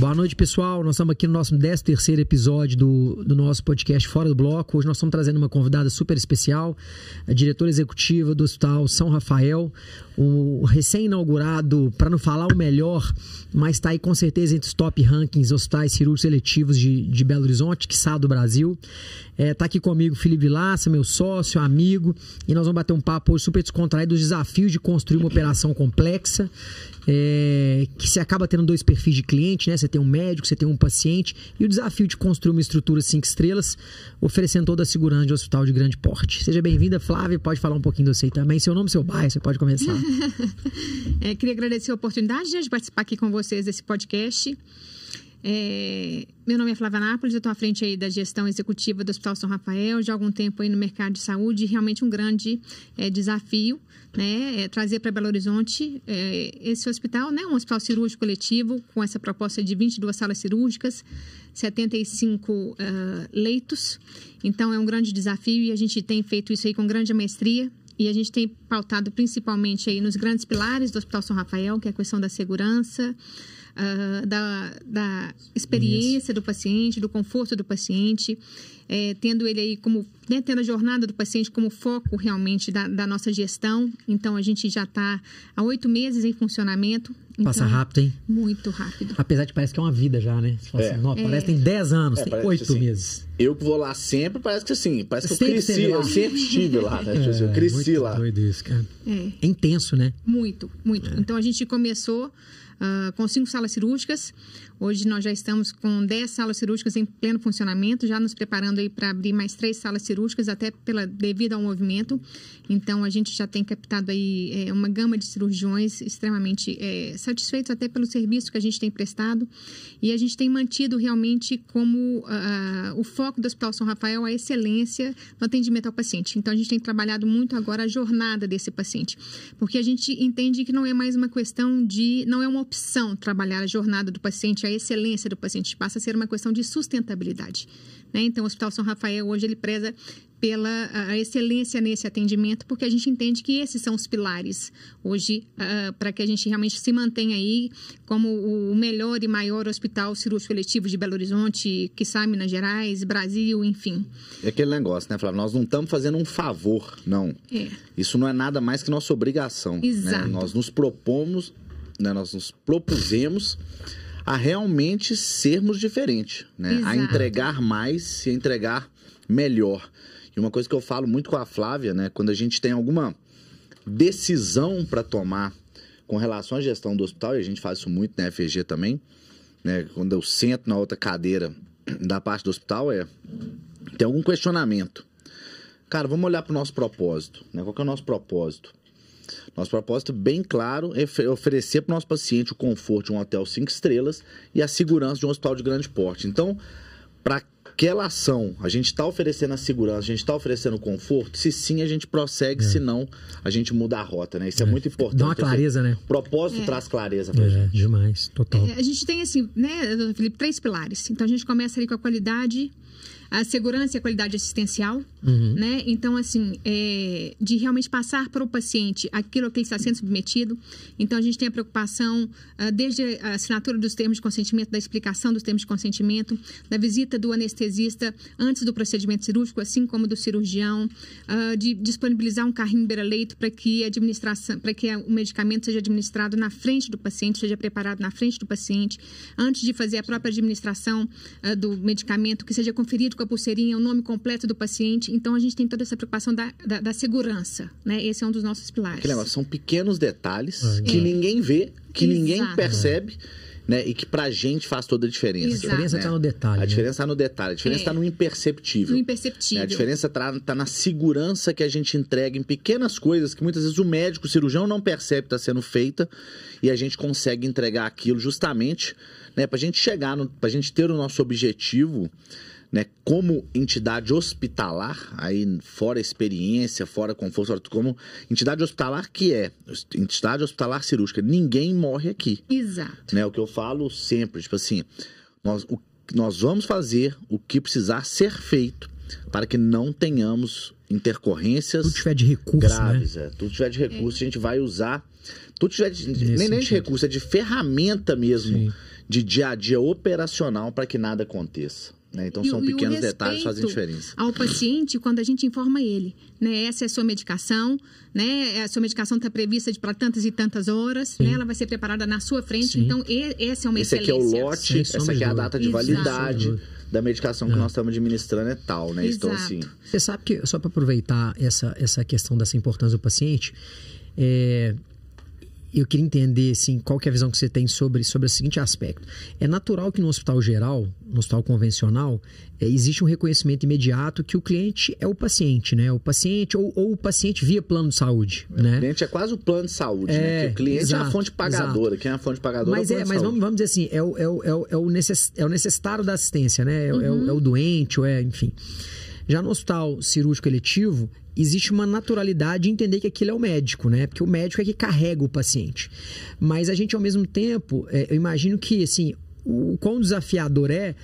Boa noite, pessoal. Nós estamos aqui no nosso 13 terceiro episódio do, do nosso podcast Fora do Bloco. Hoje nós estamos trazendo uma convidada super especial, a diretora executiva do Hospital São Rafael, o recém-inaugurado, para não falar o melhor, mas está aí com certeza entre os top rankings hospitais cirúrgicos seletivos de, de Belo Horizonte, que do Brasil. É, tá aqui comigo Felipe Vilaça, meu sócio, amigo, e nós vamos bater um papo hoje super descontraído dos desafios de construir uma operação complexa, é, que se acaba tendo dois perfis de cliente, né? Você tem um médico, você tem um paciente, e o desafio de construir uma estrutura cinco estrelas, oferecendo toda a segurança de um hospital de grande porte. Seja bem-vinda, Flávia, pode falar um pouquinho de você também, seu nome, seu bairro, você pode começar. é, queria agradecer a oportunidade de participar aqui com vocês desse podcast. É, meu nome é Flávia Nápoles, eu estou à frente aí da gestão executiva do Hospital São Rafael, de algum tempo aí no mercado de saúde, realmente um grande é, desafio, né, é trazer para Belo Horizonte é, esse hospital, né, um hospital cirúrgico coletivo, com essa proposta de 22 salas cirúrgicas, 75 uh, leitos, então é um grande desafio e a gente tem feito isso aí com grande maestria, e a gente tem pautado principalmente aí nos grandes pilares do Hospital São Rafael, que é a questão da segurança, uh, da, da experiência do paciente, do conforto do paciente, é, tendo ele aí como, né, tendo a jornada do paciente como foco realmente da, da nossa gestão. Então, a gente já está há oito meses em funcionamento. Passa então, rápido, hein? Muito rápido. Apesar de parece que é uma vida já, né? Você fala é. assim, não, parece que tem 10 anos, é, tem oito assim, meses. Eu que vou lá sempre, parece que assim, parece que eu cresci, eu sempre estive lá, né? Tipo assim, eu cresci muito lá. Doido isso, cara. É. é intenso, né? Muito, muito. É. Então a gente começou uh, com cinco salas cirúrgicas. Hoje nós já estamos com 10 salas cirúrgicas em pleno funcionamento, já nos preparando para abrir mais três salas cirúrgicas, até pela, devido ao movimento. Então, a gente já tem captado aí é, uma gama de cirurgiões extremamente é, satisfeitos até pelo serviço que a gente tem prestado. E a gente tem mantido realmente como uh, o foco do Hospital São Rafael a excelência no atendimento ao paciente. Então, a gente tem trabalhado muito agora a jornada desse paciente, porque a gente entende que não é mais uma questão de, não é uma opção trabalhar a jornada do paciente, a excelência do paciente, passa a ser uma questão de sustentabilidade. Né? Então, o Hospital São Rafael hoje ele preza pela a excelência nesse atendimento, porque a gente entende que esses são os pilares hoje uh, para que a gente realmente se mantenha aí como o melhor e maior hospital cirúrgico coletivo de Belo Horizonte, que sai Minas Gerais, Brasil, enfim. É aquele negócio, né, Flávio? Nós não estamos fazendo um favor, não. É. Isso não é nada mais que nossa obrigação. Né? Exato. Né? Nós nos propomos, né? nós nos propusemos a realmente sermos diferentes, né? Exato. A entregar mais e entregar melhor. E uma coisa que eu falo muito com a Flávia, né? Quando a gente tem alguma decisão para tomar com relação à gestão do hospital, e a gente faz isso muito na FG também, né? Quando eu sento na outra cadeira da parte do hospital, é tem algum questionamento. Cara, vamos olhar para o nosso propósito, né? Qual é o nosso propósito? Nosso propósito bem claro é oferecer para o nosso paciente o conforto de um hotel cinco estrelas e a segurança de um hospital de grande porte. Então, para aquela ação, a gente está oferecendo a segurança, a gente está oferecendo o conforto, se sim, a gente prossegue, é. se não, a gente muda a rota, né? Isso é, é muito importante. Dá uma clareza, assim, né? O propósito é. traz clareza pra é, gente. demais, total. É, a gente tem, assim, né, Felipe, três pilares. Então, a gente começa ali com a qualidade, a segurança e a qualidade assistencial, uhum. né? Então, assim, é, de realmente passar para o paciente aquilo que ele está sendo submetido. Então, a gente tem a preocupação uh, desde a assinatura dos termos de consentimento, da explicação dos termos de consentimento, da visita do anestesista antes do procedimento cirúrgico, assim como do cirurgião, uh, de disponibilizar um carrinho beira-leito para que a administração, para que o medicamento seja administrado na frente do paciente, seja preparado na frente do paciente, antes de fazer a própria administração uh, do medicamento, que seja conferido com a pulseirinha, o nome completo do paciente. Então, a gente tem toda essa preocupação da, da, da segurança, né? Esse é um dos nossos pilares. Que negócio, são pequenos detalhes é. que ninguém vê, que Exato. ninguém percebe. Né? E que pra gente faz toda a diferença. Exato. A diferença está né? no detalhe. A né? diferença está no detalhe. A diferença está é. no imperceptível. No imperceptível. A diferença está tá na segurança que a gente entrega em pequenas coisas que muitas vezes o médico, o cirurgião não percebe que está sendo feita e a gente consegue entregar aquilo justamente né, para a gente chegar, para a gente ter o nosso objetivo né, como entidade hospitalar, aí fora experiência, fora conforto, como entidade hospitalar que é, entidade hospitalar cirúrgica, ninguém morre aqui. Exato. Né, o que eu falo sempre, tipo assim, nós, o, nós vamos fazer o que precisar ser feito para que não tenhamos intercorrências tudo tiver de recurso, né? graves, né? é. tudo tiver de recurso, é. a gente vai usar tudo tiver de, nem, nem de recurso, é de ferramenta mesmo. Sim de dia a dia operacional para que nada aconteça. Né? Então, E são e pequenos detalhes que fazem diferença. Ao paciente, quando a gente informa ele, né? Essa é a sua medicação, né? A sua medicação está prevista para tantas e tantas horas, né? Ela vai ser preparada na sua frente. Sim. Então, e- essa é uma Esse aqui é o excelência. lote, Sem essa aqui é a data de dúvida. validade Exato. da medicação que nós estamos administrando é tal, né? Então, Exato. assim, Você sabe que, só para aproveitar essa, essa questão dessa importância do paciente, é, eu queria entender assim, qual que é a visão que você tem sobre, sobre o seguinte aspecto. É natural que no hospital geral, no hospital convencional, é, existe um reconhecimento imediato que o cliente é o paciente, né? O paciente ou, ou o paciente via plano de saúde, o né? cliente é quase o plano de saúde, É, né? Que o cliente é exato, a fonte pagadora. Quem é a fonte pagadora Mas, é o é, plano mas de vamos, saúde. vamos dizer assim, é o, é, o, é, o, é, o necess, é o necessitário da assistência, né? É, o- é o, Uhum. é o doente, ou é, enfim. Já no hospital cirúrgico eletivo, existe uma naturalidade de entender que aquilo é o médico, né? Porque o médico é que carrega o paciente. Mas a gente, ao mesmo tempo, é, eu imagino que, assim, o quão desafiador é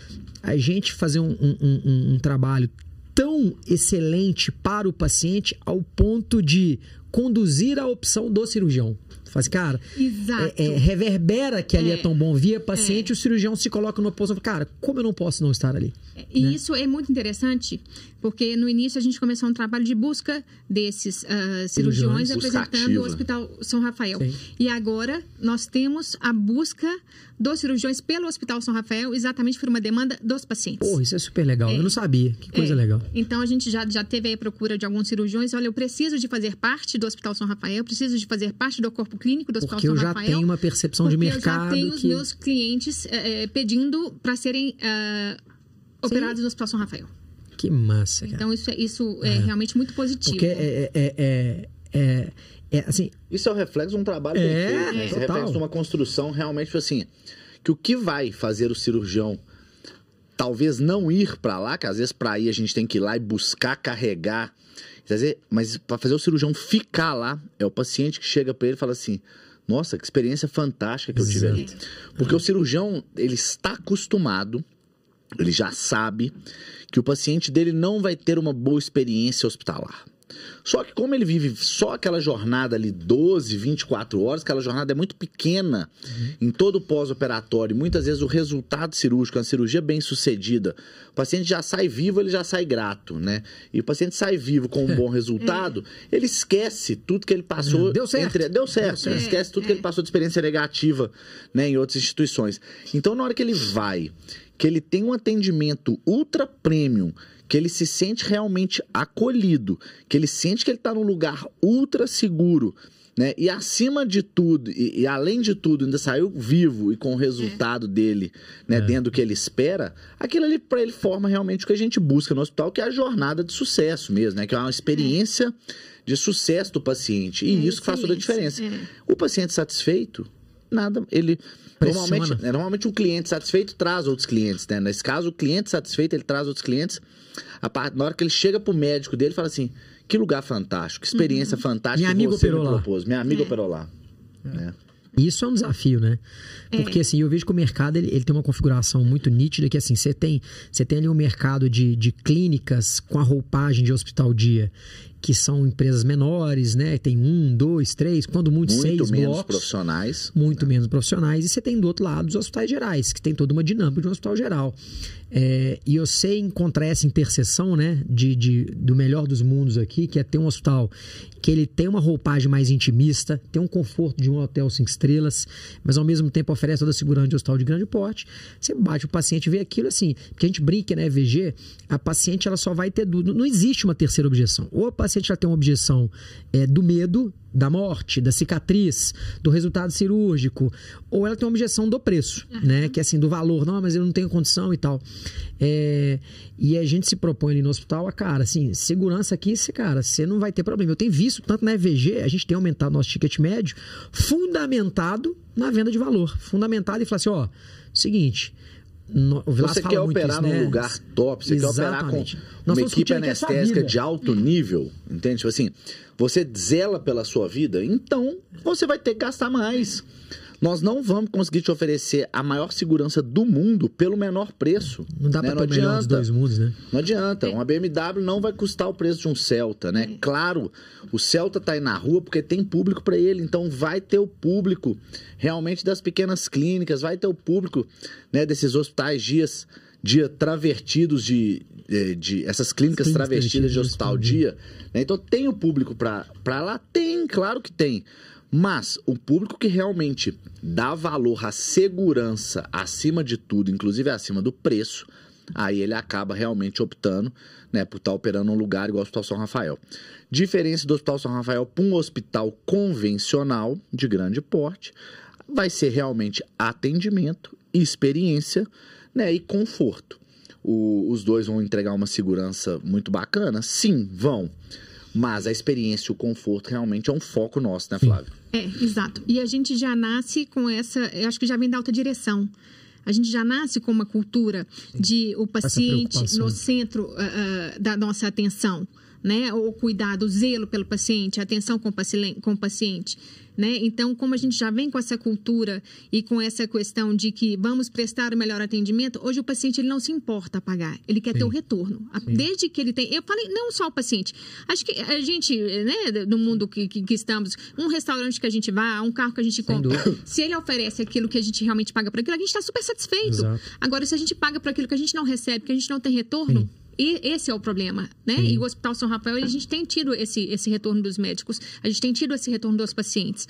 a gente fazer um, um- um- um trabalho tão excelente para o paciente ao ponto de conduzir a opção do cirurgião. Faz, cara, Exato. é, é, reverbera que ali é, É. tão bom via paciente, o cirurgião se coloca numa posição, cara, como eu não posso não estar ali? E né? isso é muito interessante, porque no início a gente começou um trabalho de busca desses ah, cirurgiões apresentando o Hospital São Rafael. Sim. E agora nós temos a busca dos cirurgiões pelo Hospital São Rafael, exatamente por uma demanda dos pacientes. Porra, isso é super legal. Eu não sabia. Que coisa É. legal. Então a gente já, já teve aí a procura de alguns cirurgiões. Olha, eu preciso de fazer parte do Hospital São Rafael, eu preciso de fazer parte do corpo clínico do Hospital Porque São eu já Rafael. tenho uma percepção de porque mercado Eu já tenho os que. meus clientes eh, eh, pedindo para serem ah, operados no Hospital São Rafael. Que massa, cara. Então isso é, isso é, realmente muito positivo. Porque é, é, é, é, é, assim, Isso é o reflexo de um trabalho bem É, feito, né? É reflexo de uma construção realmente tipo assim, que o que vai fazer o cirurgião talvez não ir para lá, que às vezes para ir a gente tem que ir lá e buscar carregar, mas para fazer o cirurgião ficar lá, é o paciente que chega para ele e fala assim: "Nossa, que experiência fantástica que eu tive ali". Porque o cirurgião, ele está acostumado, ele já sabe que o paciente dele não vai ter uma boa experiência hospitalar. Só que como ele vive só aquela jornada ali 12, 24 horas, aquela jornada é muito pequena em todo o pós-operatório. Muitas vezes o resultado cirúrgico, a cirurgia bem sucedida, o paciente já sai vivo, ele já sai grato, né? E o paciente sai vivo com um bom resultado, ele esquece tudo que ele passou. Deu certo. entre- Deu certo. Ele É, esquece tudo que ele passou de experiência negativa né, em outras instituições. Então, na hora que ele vai, que ele tem um atendimento ultra premium, que ele se sente realmente acolhido, que ele sente que ele está num lugar ultra seguro, né? E acima de tudo, e, e além de tudo, ainda saiu vivo e com o resultado dele, né, dentro do que ele espera, aquilo ali para ele forma realmente o que a gente busca no hospital, que é a jornada de sucesso mesmo, né? Que é uma experiência de sucesso do paciente. E É, isso que faz toda a diferença. excelência, O paciente satisfeito, nada, ele Pressiona. normalmente, é, normalmente um cliente satisfeito traz outros clientes, né? Nesse caso, o cliente satisfeito, ele traz outros clientes. A parte, na hora que ele chega pro médico dele, ele fala assim: "Que lugar fantástico, que experiência fantástica Minha amiga você me operou lá." propôs. Minha amiga É. operou lá." né? Isso é um desafio, né? É. Porque assim, eu vejo que o mercado ele, ele tem uma configuração muito nítida que assim, você tem, você tem ali um mercado de, de clínicas com a roupagem de hospital dia, que são empresas menores, né? Tem um, dois, três, quando muito, Muito seis menos blocos. profissionais. muito menos profissionais, e você tem do outro lado os hospitais gerais, que tem toda uma dinâmica de um hospital geral. É, e eu sei encontrar essa interseção, né, de, de- do melhor dos mundos aqui, que é ter um hospital que ele tem uma roupagem mais intimista, tem um conforto de um hotel cinco estrelas, mas ao mesmo tempo oferece toda a segurança de um hospital de grande porte. Você bate o paciente e vê aquilo assim, porque a gente brinca, né, VG, a paciente ela só vai ter dúvida, não existe uma terceira objeção. Ou a paciente ela tem uma objeção é, do medo, da morte, da cicatriz, do resultado cirúrgico, ou ela tem uma objeção do preço, né? Que é assim, do valor, não, mas eu não tenho condição e tal. É, e a gente se propõe ali no hospital, a cara, assim, segurança aqui, cara, você não vai ter problema. Eu tenho visto, tanto na EVG, a gente tem aumentado nosso ticket médio, fundamentado na venda de valor. Fundamentado e falar assim, ó, seguinte. No- Vilas Você quer operar isso, num né? lugar top, você quer operar com Exatamente. Uma equipe anestésica de alto nível, entende? Tipo assim, você zela pela sua vida, então você vai ter que gastar mais. Nós não vamos conseguir te oferecer a maior segurança do mundo pelo menor preço. Não dá né? para ter o melhor dos dois mundos, né? Não adianta. Uma BMW não vai custar o preço de um Celta, né? É. Claro, o Celta tá aí na rua porque tem público para ele, então vai ter o público realmente das pequenas clínicas, vai ter o público né, desses hospitais dias dia travertidos de, de, de- essas clínicas travestidas de hospital dia, né? Então tem o público para lá, tem, claro que tem. Mas o público que realmente dá valor à segurança acima de tudo, inclusive acima do preço, aí ele acaba realmente optando né, por estar operando num lugar igual o Hospital São Rafael. Diferença do Hospital São Rafael para um hospital convencional de grande porte, vai ser realmente atendimento, experiência né, e conforto. O- os dois vão entregar uma segurança muito bacana? Sim, vão. Mas a experiência e o conforto realmente é um foco nosso, né, Flávio? É, exato. E a gente já nasce com essa, eu acho que já vem da alta direção. A gente já nasce com uma cultura de o paciente no centro ah, da nossa atenção, né? O cuidado, o zelo pelo paciente, a atenção com o paciente, né? Então, como a gente já vem com essa cultura e com essa questão de que vamos prestar o melhor atendimento, hoje o paciente ele não se importa a pagar, ele quer ter o retorno. A- Desde que ele tem, eu falei não só o paciente, acho que a gente, né, no mundo que, que, que estamos, um restaurante que a gente vá, um carro que a gente compra, se ele oferece aquilo que a gente realmente paga por aquilo, a gente está super satisfeito. Exato. Agora, se a gente paga por aquilo que a gente não recebe, que a gente não tem retorno, e esse é o problema, né? E o Hospital São Rafael, a gente tem tido esse, esse retorno dos médicos, a gente tem tido esse retorno dos pacientes.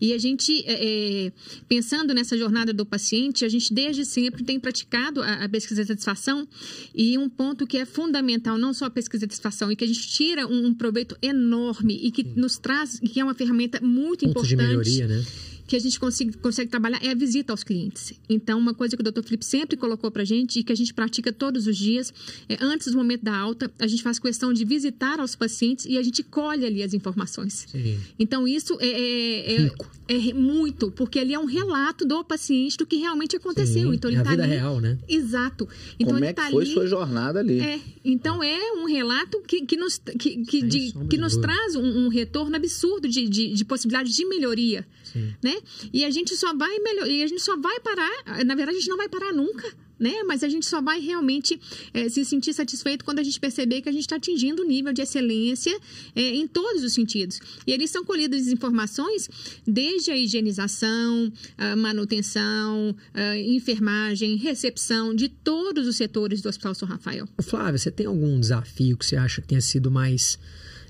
E a gente, é, é, pensando nessa jornada do paciente, a gente desde sempre tem praticado a, a pesquisa de satisfação e um ponto que é fundamental, não só a pesquisa de satisfação, e que a gente tira um, um proveito enorme e que nos traz, e que é uma ferramenta muito Pontos de importante melhoria, né? Que a gente consegue, consegue trabalhar é a visita aos clientes. Então, uma coisa que o Dr. Felipe sempre colocou pra gente e que a gente pratica todos os dias, é antes do momento da alta, a gente faz questão de visitar aos pacientes e a gente colhe ali as informações. Sim. Então, isso é, é, é- é muito, porque ali é um relato do paciente do que realmente aconteceu. Sim, Então, ele é a tá vida ali- real, né? Exato. Então, Como ele é que tá foi ali... sua jornada ali? É, então é um relato que, que nos, que, que, de- que nos traz um, um retorno absurdo de, de, de possibilidade de melhoria, Sim. né? E a gente só vai melhorar, e a gente só vai parar, na verdade a gente não vai parar nunca, né? Mas a gente só vai realmente eh, se sentir satisfeito quando a gente perceber que a gente está atingindo o nível de excelência eh, em todos os sentidos. E eles são colhidas informações desde a higienização, a manutenção, a enfermagem, recepção de todos os setores do Hospital São Rafael. Flávia, você tem algum desafio que você acha que tenha sido mais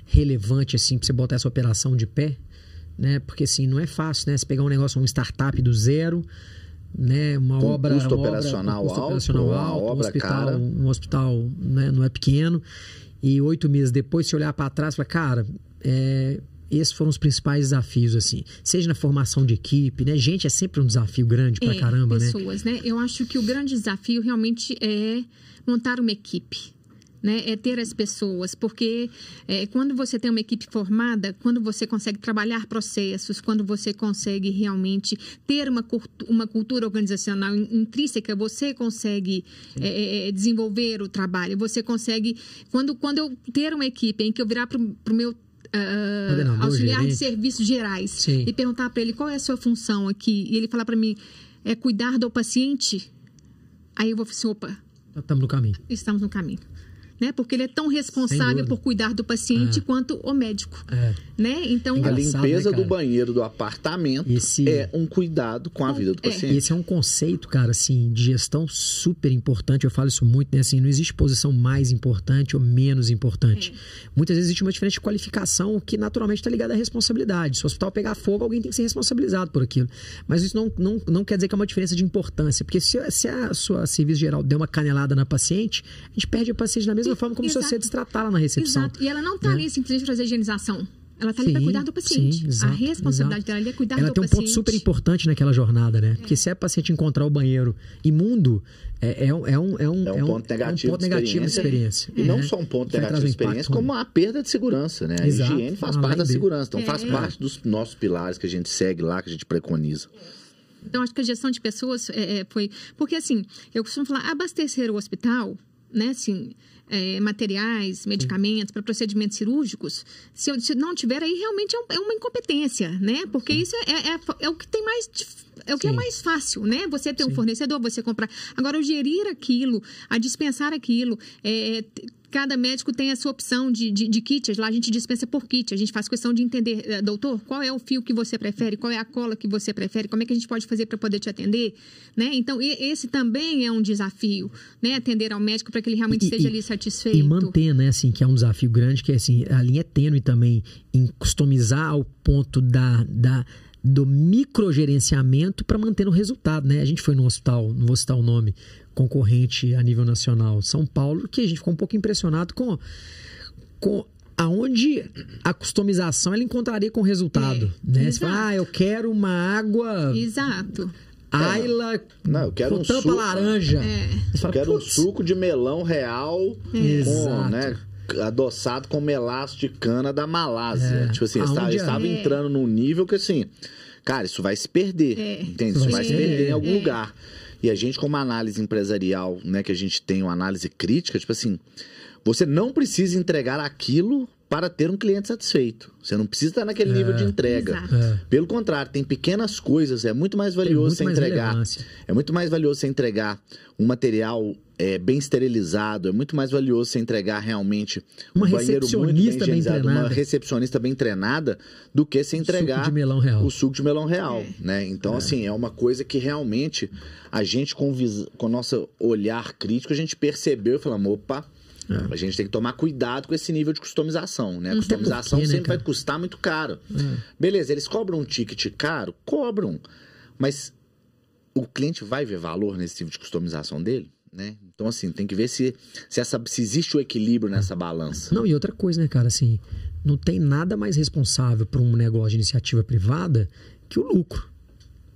relevante, assim, pra você botar essa operação de pé? Né? Porque, assim, não é fácil, né? Você pegar um negócio, um startup do zero, né? Uma Com obra... custo uma obra operacional com custo alto, operacional uma alto, um obra hospital, cara. Um hospital né, não é pequeno. E oito meses depois, você olhar para trás e falar, cara, é, esses foram os principais desafios, assim. Seja na formação de equipe, né? Gente, é sempre um desafio grande pra É, caramba, né? pessoas, né? Eu acho que o grande desafio realmente é montar uma equipe. Né, é ter as pessoas, porque é, quando você tem uma equipe formada, quando você consegue trabalhar processos, quando você consegue realmente ter uma, uma cultura organizacional in- intrínseca, você consegue é, é, desenvolver o trabalho, você consegue. Quando, quando eu ter uma equipe em que eu virar para o meu Coordenador, auxiliar de gerente. serviços gerais Sim. e perguntar para ele qual é a sua função aqui, e ele falar para mim, é cuidar do paciente, aí eu vou falar assim, opa, Estamos no caminho. estamos no caminho. Né? Porque ele é tão responsável por cuidar do paciente É. quanto o médico. É. Né? Então, A limpeza né, do banheiro do apartamento Esse- é um cuidado com a vida do É. paciente. Esse é um conceito, cara, assim, de gestão super importante. Eu falo isso muito, né? Assim, não existe posição mais importante ou menos importante. Muitas vezes existe uma diferença de qualificação que naturalmente está ligada à responsabilidade. Se o hospital pegar fogo, alguém tem que ser responsabilizado por aquilo. Mas isso não, não, não quer dizer que é uma diferença de importância. Porque se, se a sua serviço geral der uma canelada na paciente, a gente perde a paciente da mesma E- forma como se exato. você destratar lá na recepção. exato. E ela não está né? ali simplesmente para fazer higienização. Ela está ali para cuidar do paciente. sim, exato, a responsabilidade exato. dela ali é cuidar Ela do tem um paciente. ponto super importante naquela jornada, né? Porque se a paciente encontrar o banheiro imundo, é, é um, é um, é um, É um ponto negativo, é um ponto negativo de experiência. E não né? só um ponto negativo de experiência, como a perda de segurança, né? A Exato. higiene faz Além parte da dele. segurança. Então, É. faz parte dos nossos pilares que a gente segue lá, que a gente preconiza. Então, acho que a gestão de pessoas é, é, foi. Porque, assim, eu costumo falar, abastecer o hospital, né, assim, é, materiais, medicamentos para procedimentos cirúrgicos, se, eu, se não tiver aí, realmente é, um- é uma incompetência, né? Porque isso é, é- é o que tem mais. é o que é Sim. mais fácil, né? Você ter um Sim. fornecedor, você comprar. Agora, o gerir aquilo, a dispensar aquilo, é, cada médico tem a sua opção de, de, de kits. Lá a gente dispensa por kit. A gente faz questão de entender, eh, doutor, qual é o fio que você prefere, qual é a cola que você prefere, como é que a gente pode fazer para poder te atender, né? Então, esse também é um desafio, né? Atender ao médico para que ele realmente E- esteja e- ali satisfeito. E manter, né, assim, que é um desafio grande, que é assim, a linha é tênue também em customizar ao ponto da, da, do microgerenciamento para manter o resultado, né? A gente foi no hospital, não vou citar o nome, concorrente a nível nacional, São Paulo, que a gente ficou um pouco impressionado com, com aonde a customização ela encontraria com resultado, É, né? Você fala, ah, eu quero uma água Exato. Ayla Não, eu quero com um tampa suco. laranja. É. Eu fala, quero um "Putz, suco de melão real com, Exato. né, adoçado com melaço de cana da Malásia. É. Tipo assim, estava, eu é? estava É. entrando num nível que assim, cara, isso vai se perder. É. Entende? Isso vai vai se perder em algum É. lugar. E a gente, como análise empresarial, né, que a gente tem uma análise crítica, tipo assim, você não precisa entregar aquilo para ter um cliente satisfeito. Você não precisa estar naquele nível de entrega. Exato. É. Pelo contrário, tem pequenas coisas, é muito mais valioso muito você mais entregar. relevância. É muito mais valioso você entregar um material é, bem esterilizado, é muito mais valioso você entregar realmente Uma um banheiro muito recepcionista bem higienizado, uma treinada. recepcionista bem treinada, do que você entregar Suco de melão real. o suco de melão real, É. né? Então, assim, é uma coisa que realmente a gente, com, vis... com o nosso olhar crítico, a gente percebeu e falamos, opa, É. a gente tem que tomar cuidado com esse nível de customização, né? A customização porque, né, sempre vai custar muito caro. É. Beleza, eles cobram um ticket caro? Cobram. Mas o cliente vai ver valor nesse tipo de customização dele? Né? Então, assim, tem que ver se, se, essa, se existe o equilíbrio nessa balança. Não, e outra coisa, né, cara, assim, não tem nada mais responsável para um negócio de iniciativa privada que o lucro.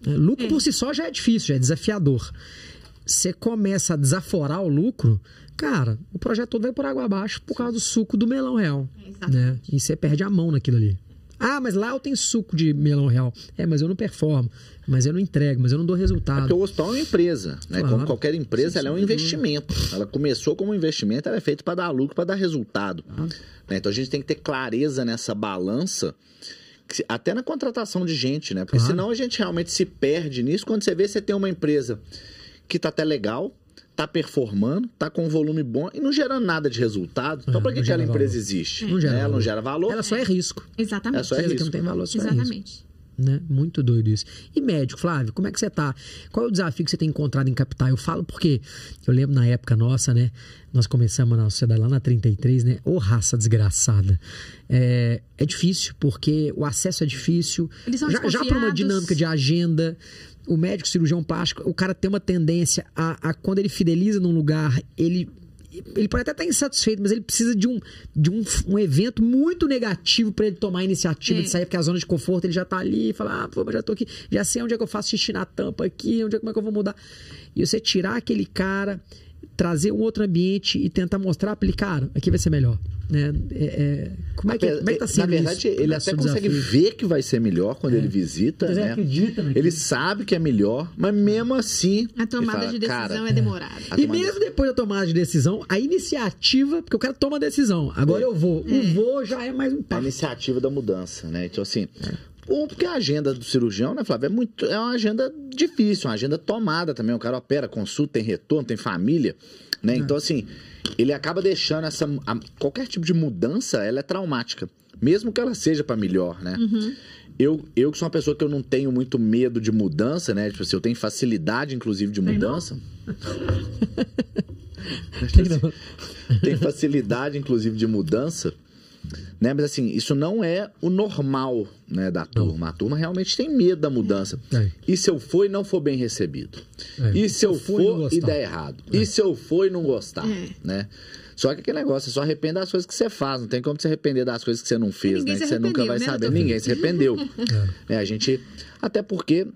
né? Lucro É. por si só já é difícil, já é desafiador. Você começa a desaforar o lucro, cara, o projeto todo vai por água abaixo por causa do suco do melão real. É. Né? E você perde a mão naquilo ali. Ah, mas lá eu tenho suco de melão real. É, mas eu não performo, mas eu não entrego, mas eu não dou É resultado. porque o hospital é uma empresa, né? Claro. Como qualquer empresa, ela é um investimento. Ela começou como um investimento, ela é feita para dar lucro, para dar resultado. né? Então a gente tem que ter clareza nessa balança, até na contratação de gente, né? Porque Claro. senão a gente realmente se perde nisso. Quando você vê, você tem uma empresa que tá até legal, tá performando, tá com um volume bom e não gerando nada de resultado. Então, É, para que não aquela empresa valor. existe? Não gera Né? Ela não valor. gera valor. Ela só é risco. Exatamente. É só é Coisa que não risco. tem valor, só é risco. Exatamente. né? Muito doido isso. E médico, Flávio, como é que você tá? Qual é o desafio que você tem encontrado em capital? Eu falo porque eu lembro na época nossa, né? Nós começamos na sociedade lá na 33, né? Ô raça desgraçada. É, é difícil, porque o acesso é difícil. Eles são já, já por uma dinâmica de agenda. O médico cirurgião plástico, o cara tem uma tendência a, a quando ele fideliza num lugar, ele ele pode até estar insatisfeito, mas ele precisa de um, de um, um evento muito negativo para ele tomar a iniciativa É. de sair, porque a zona de conforto ele já tá ali e fala: ah, pô, mas já tô aqui, já sei onde é que eu faço xixi na tampa aqui, onde é, como é que eu vou mudar. E você tirar aquele cara, trazer um outro ambiente e tentar mostrar pra ele, cara, aqui vai ser melhor. Né? É, é, como, é que, como é que tá sendo Na verdade, isso? ele Né, até consegue desafio? ver que vai ser melhor quando ele visita, Mas ele né? acredita naquilo. Ele sabe que é melhor, mas mesmo assim. A tomada ele de fala, decisão "Cara, é demorada. a E mesmo depois da tomada de decisão, a iniciativa, porque o cara toma a decisão, agora eu vou. O vou já é mais um a passo. iniciativa da mudança, né? Então, assim. Um, porque a agenda do cirurgião, né, Flávio, é, muito, é uma agenda difícil, uma agenda tomada também. O cara opera, consulta, tem retorno, tem família, né? Então, assim, ele acaba deixando essa. a- qualquer tipo de mudança, ela é traumática. Mesmo que ela seja para melhor, né? Eu, eu que sou uma pessoa que eu não tenho muito medo de mudança, né? Tipo assim, eu tenho facilidade, inclusive, de mudança. tem facilidade, inclusive, de mudança. Né? Mas assim, isso não é o normal né, da turma. A turma realmente tem medo da mudança. É. E se eu for e não for bem recebido? É. E se eu for e não for e gostar? der errado? E se eu for e não gostar? É. Né? Só que aquele negócio, você só arrepende das coisas que você faz. Não tem como você arrepender das coisas que você não fez, né? se Que você nunca vai né, saber. Ninguém se arrependeu. É, a gente. Até porque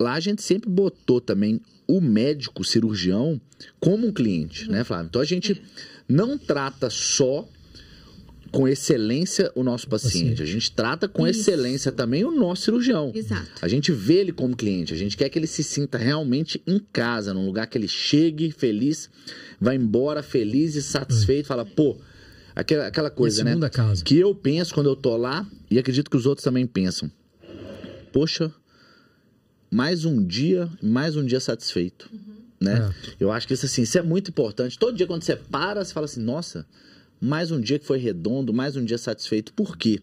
lá a gente sempre botou também o médico cirurgião como um cliente, né, Flávio? Então a gente não trata só com excelência o nosso paciente, a gente trata com Isso. excelência também o nosso cirurgião. Exato. A gente vê ele como cliente, a gente quer que ele se sinta realmente em casa, num lugar que ele chegue feliz, vai embora feliz e satisfeito, fala, pô, aquela, aquela coisa, né? segunda casa. Que eu penso quando eu tô lá e acredito que os outros também pensam. Poxa, mais um dia, mais um dia satisfeito. Uhum. Né? É. Eu acho que isso, assim, isso é muito importante. Todo dia quando você para, você fala assim, nossa, mais um dia que foi redondo, mais um dia satisfeito. Por quê?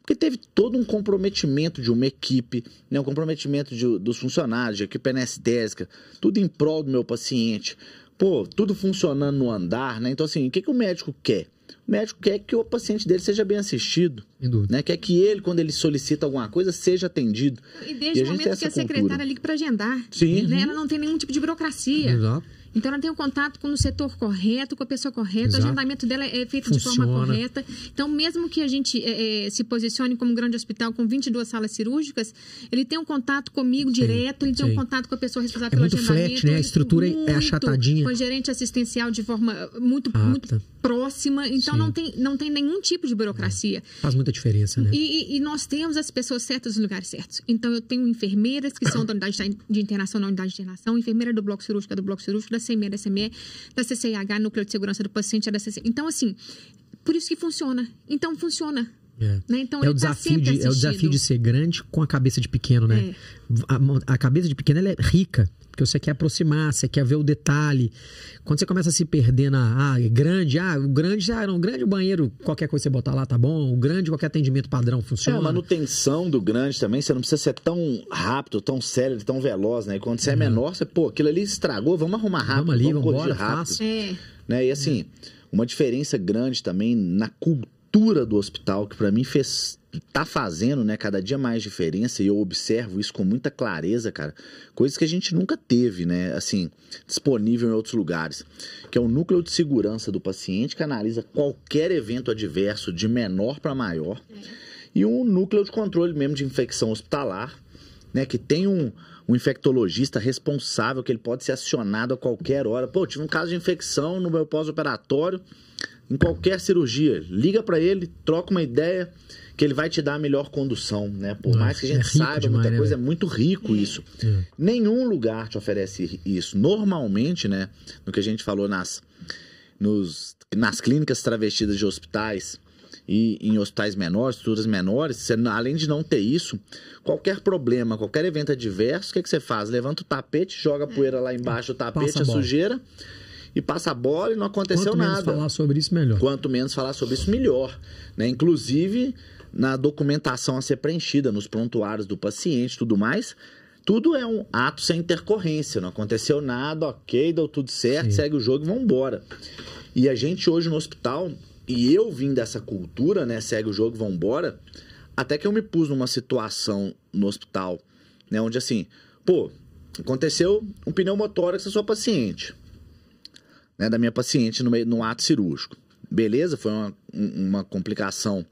Porque teve todo um comprometimento de uma equipe, né? um comprometimento de, dos funcionários, de equipe anestésica, tudo em prol do meu paciente. Pô, tudo funcionando no andar, né? Então, assim, o que, que o médico quer? O médico quer que o paciente dele seja bem assistido. Né? Quer que ele, quando ele solicita alguma coisa, seja atendido. E desde e o momento que a secretária liga para agendar. Sim. Né? Ela não tem nenhum tipo de burocracia. Exato. Então ela tem um contato com o setor correto, com a pessoa correta, Exato. o agendamento dela é feito Funciona. de forma correta. Então, mesmo que a gente é, é, se posicione como um grande hospital com 22 salas cirúrgicas, ele tem um contato comigo sim, direto, ele sim. tem um contato com a pessoa responsável é pelo muito agendamento. Flat, né? A estrutura muito, é achatadinha. Com o gerente assistencial de forma muito, ah, muito tá. próxima. Então, não tem, não tem nenhum tipo de burocracia. É. Faz muita diferença, né? E, e, nós temos as pessoas certas nos lugares certos. Então, eu tenho enfermeiras que são da unidade de internação na unidade de internação, enfermeira do bloco cirúrgico do bloco cirúrgico, da CME, da CME, da CCIH, Núcleo de Segurança do Paciente, da CC. Então, assim, por isso que funciona. Então, funciona. É. Né? Então, é, o tá desafio tá de, é o desafio de ser grande com a cabeça de pequeno, né? É. A, a, cabeça de pequeno é rica, porque você quer aproximar, você quer ver o detalhe. Quando você começa a se perder na. Ah, é grande, ah, o grande, ah, não, grande o banheiro, qualquer coisa você botar lá tá bom. O grande, qualquer atendimento padrão funciona. É, a manutenção do grande também, você não precisa ser tão rápido, tão sério, tão veloz, né? Quando você é menor, você, pô, aquilo ali estragou, vamos arrumar rápido, vamos, ali, vamos corrigir embora, rápido. É. Né? E assim, uma diferença grande também na cultura do hospital, que para mim fez tá fazendo, né, cada dia mais diferença e eu observo isso com muita clareza, cara. Coisas que a gente nunca teve, né, assim, disponível em outros lugares, que é o núcleo de segurança do paciente que analisa qualquer evento adverso de menor para maior. E um núcleo de controle mesmo de infecção hospitalar, né, que tem um, um infectologista responsável que ele pode ser acionado a qualquer hora. Pô, tive um caso de infecção no meu pós-operatório, em qualquer cirurgia. Liga para ele, troca uma ideia que ele vai te dar a melhor condução, né? Por Nossa, mais que a gente é saiba demais, muita né, coisa, é muito rico isso. É. Nenhum lugar te oferece isso. Normalmente, né, no que a gente falou nas, nos, nas clínicas travestidas de hospitais e em hospitais menores, estruturas menores, você, além de não ter isso, qualquer problema, qualquer evento adverso, o que, que você faz? Levanta o tapete, joga a poeira lá embaixo do tapete, a, a sujeira e passa a bola e não aconteceu Quanto nada. Quanto menos falar sobre isso, melhor. Quanto menos falar sobre isso, melhor. Né? Inclusive, na documentação a ser preenchida, nos prontuários do paciente tudo mais, tudo é um ato sem intercorrência. Não aconteceu nada, ok, deu tudo certo, Sim. segue o jogo e vamos embora. E a gente hoje no hospital, e eu vim dessa cultura, né? Segue o jogo, vamos embora. Até que eu me pus numa situação no hospital, né? Onde assim, pô, aconteceu um pneumotórax na sua paciente. Né, da minha paciente no, meio, no ato cirúrgico. Beleza, foi uma, uma complicação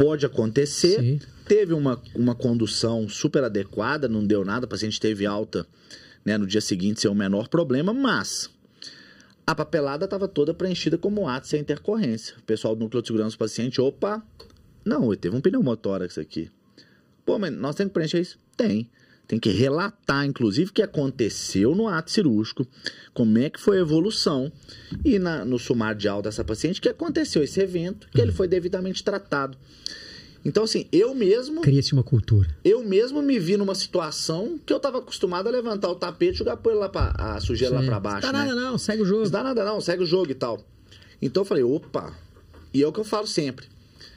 pode acontecer. Sim. Teve uma, uma condução super adequada, não deu nada, o paciente teve alta né, no dia seguinte sem o menor problema, mas a papelada estava toda preenchida como ato sem intercorrência. O pessoal do núcleo de segurança do paciente, opa, não, teve um pneumotórax aqui. Pô, mas nós temos que preencher isso? Tem. Tem que relatar, inclusive, o que aconteceu no ato cirúrgico, como é que foi a evolução, e na, no sumário de alta dessa paciente, que aconteceu esse evento, que ele foi devidamente tratado. Então, assim, eu mesmo. Cria-se uma cultura. Eu mesmo me vi numa situação que eu estava acostumado a levantar o tapete e jogar lá pra, a sujeira Sim. lá para baixo. Não dá né? nada, não, segue o jogo. Não dá nada, não, segue o jogo e tal. Então eu falei, opa. E é o que eu falo sempre.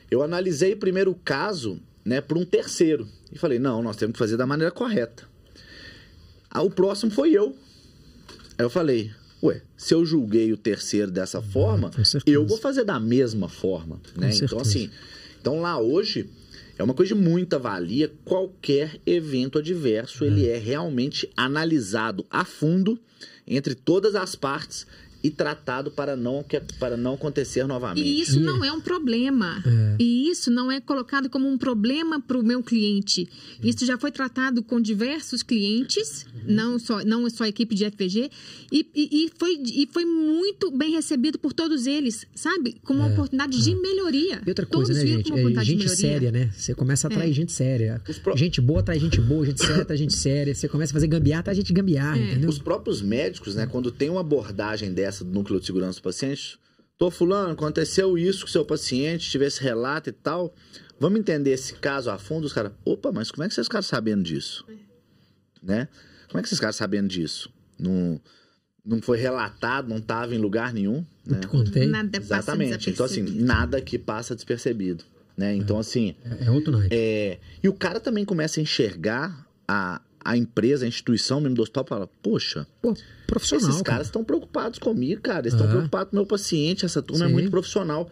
Eu analisei primeiro o caso, né, por um terceiro. E falei, não, nós temos que fazer da maneira correta. Ah, o próximo foi eu. Aí eu falei, ué, se eu julguei o terceiro dessa forma, eu vou fazer da mesma forma, né? então assim, então lá hoje é uma coisa de muita valia. Qualquer evento adverso, é. ele é realmente analisado a fundo entre todas as partes e tratado para não, para não acontecer novamente. E isso não é um problema. É. E isso não é colocado como um problema para o meu cliente. Isso já foi tratado com diversos clientes, não só, não só a equipe de FPG, e, e, e, foi, e foi muito bem recebido por todos eles, sabe? Como uma é. oportunidade é. de melhoria. E outra coisa, todos né, gente? É gente séria, né? Você começa a atrair é. gente séria. Pro... Gente boa atrai gente boa, gente séria atrai gente séria. Você começa a fazer gambiarra, atrai gente gambiarra, é. entendeu? Os próprios médicos, né, quando tem uma abordagem dessa do núcleo de segurança do paciente. Tô fulano, aconteceu isso com seu paciente, tivesse relato e tal. Vamos entender esse caso a fundo, os caras. Opa, mas como é que vocês ficaram sabendo disso? né? Como é que esses caras sabendo disso? Não, não foi relatado, não estava em lugar nenhum, né? te contei. Nada Exatamente. Então, assim, nada que passa despercebido, né? Então, é. assim... É, é outro night. É, e o cara também começa a enxergar a, a empresa, a instituição mesmo do hospital, fala, poxa... Pô, profissional, Esses caras estão preocupados comigo, cara. Eles estão É. preocupados com o meu paciente. Essa turma é Sim. muito profissional.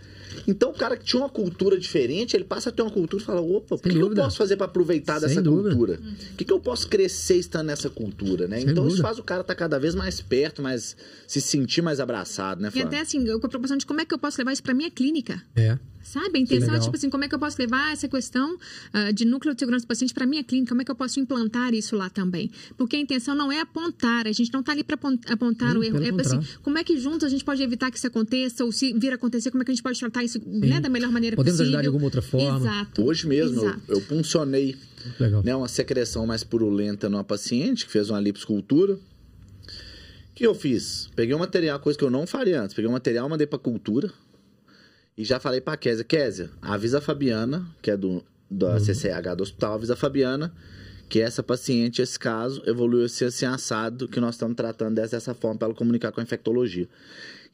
Então, o cara que tinha uma cultura diferente, ele passa a ter uma cultura e fala: opa, o que, que eu posso fazer para aproveitar Sem dessa dúvida. cultura? O que, que eu posso crescer estando nessa cultura, né? Sem então, isso dúvida. faz o cara estar cada vez mais perto, mais se sentir mais abraçado, né, E Flávio? até assim, eu com a preocupação de como é que eu posso levar isso para minha clínica. É. Sabe? A intenção é tipo assim, como é que eu posso levar essa questão ah, de núcleo de segurança do paciente para minha clínica? Como é que eu posso implantar isso lá também? Porque a intenção não é apontar, a gente não está ali para apontar Sim, o erro. É assim, contrário. como é que juntos a gente pode evitar que isso aconteça ou se vir a acontecer, como é que a gente pode tratar isso né, da melhor maneira Podemos possível? ajudar de alguma outra forma. Exato. Hoje mesmo, eu, Exato. eu puncionei Muito legal. né, uma secreção mais purulenta numa paciente que fez uma liposcultura. O que eu fiz? Peguei um material, coisa que eu não faria antes. Peguei um material, mandei pra cultura e já falei pra Késia. Késia, avisa a Fabiana, que é do, da CCH do hospital, avisa a Fabiana que essa paciente, esse caso, evoluiu assim, assim assado, que nós estamos tratando dessa, dessa forma para ela comunicar com a infectologia.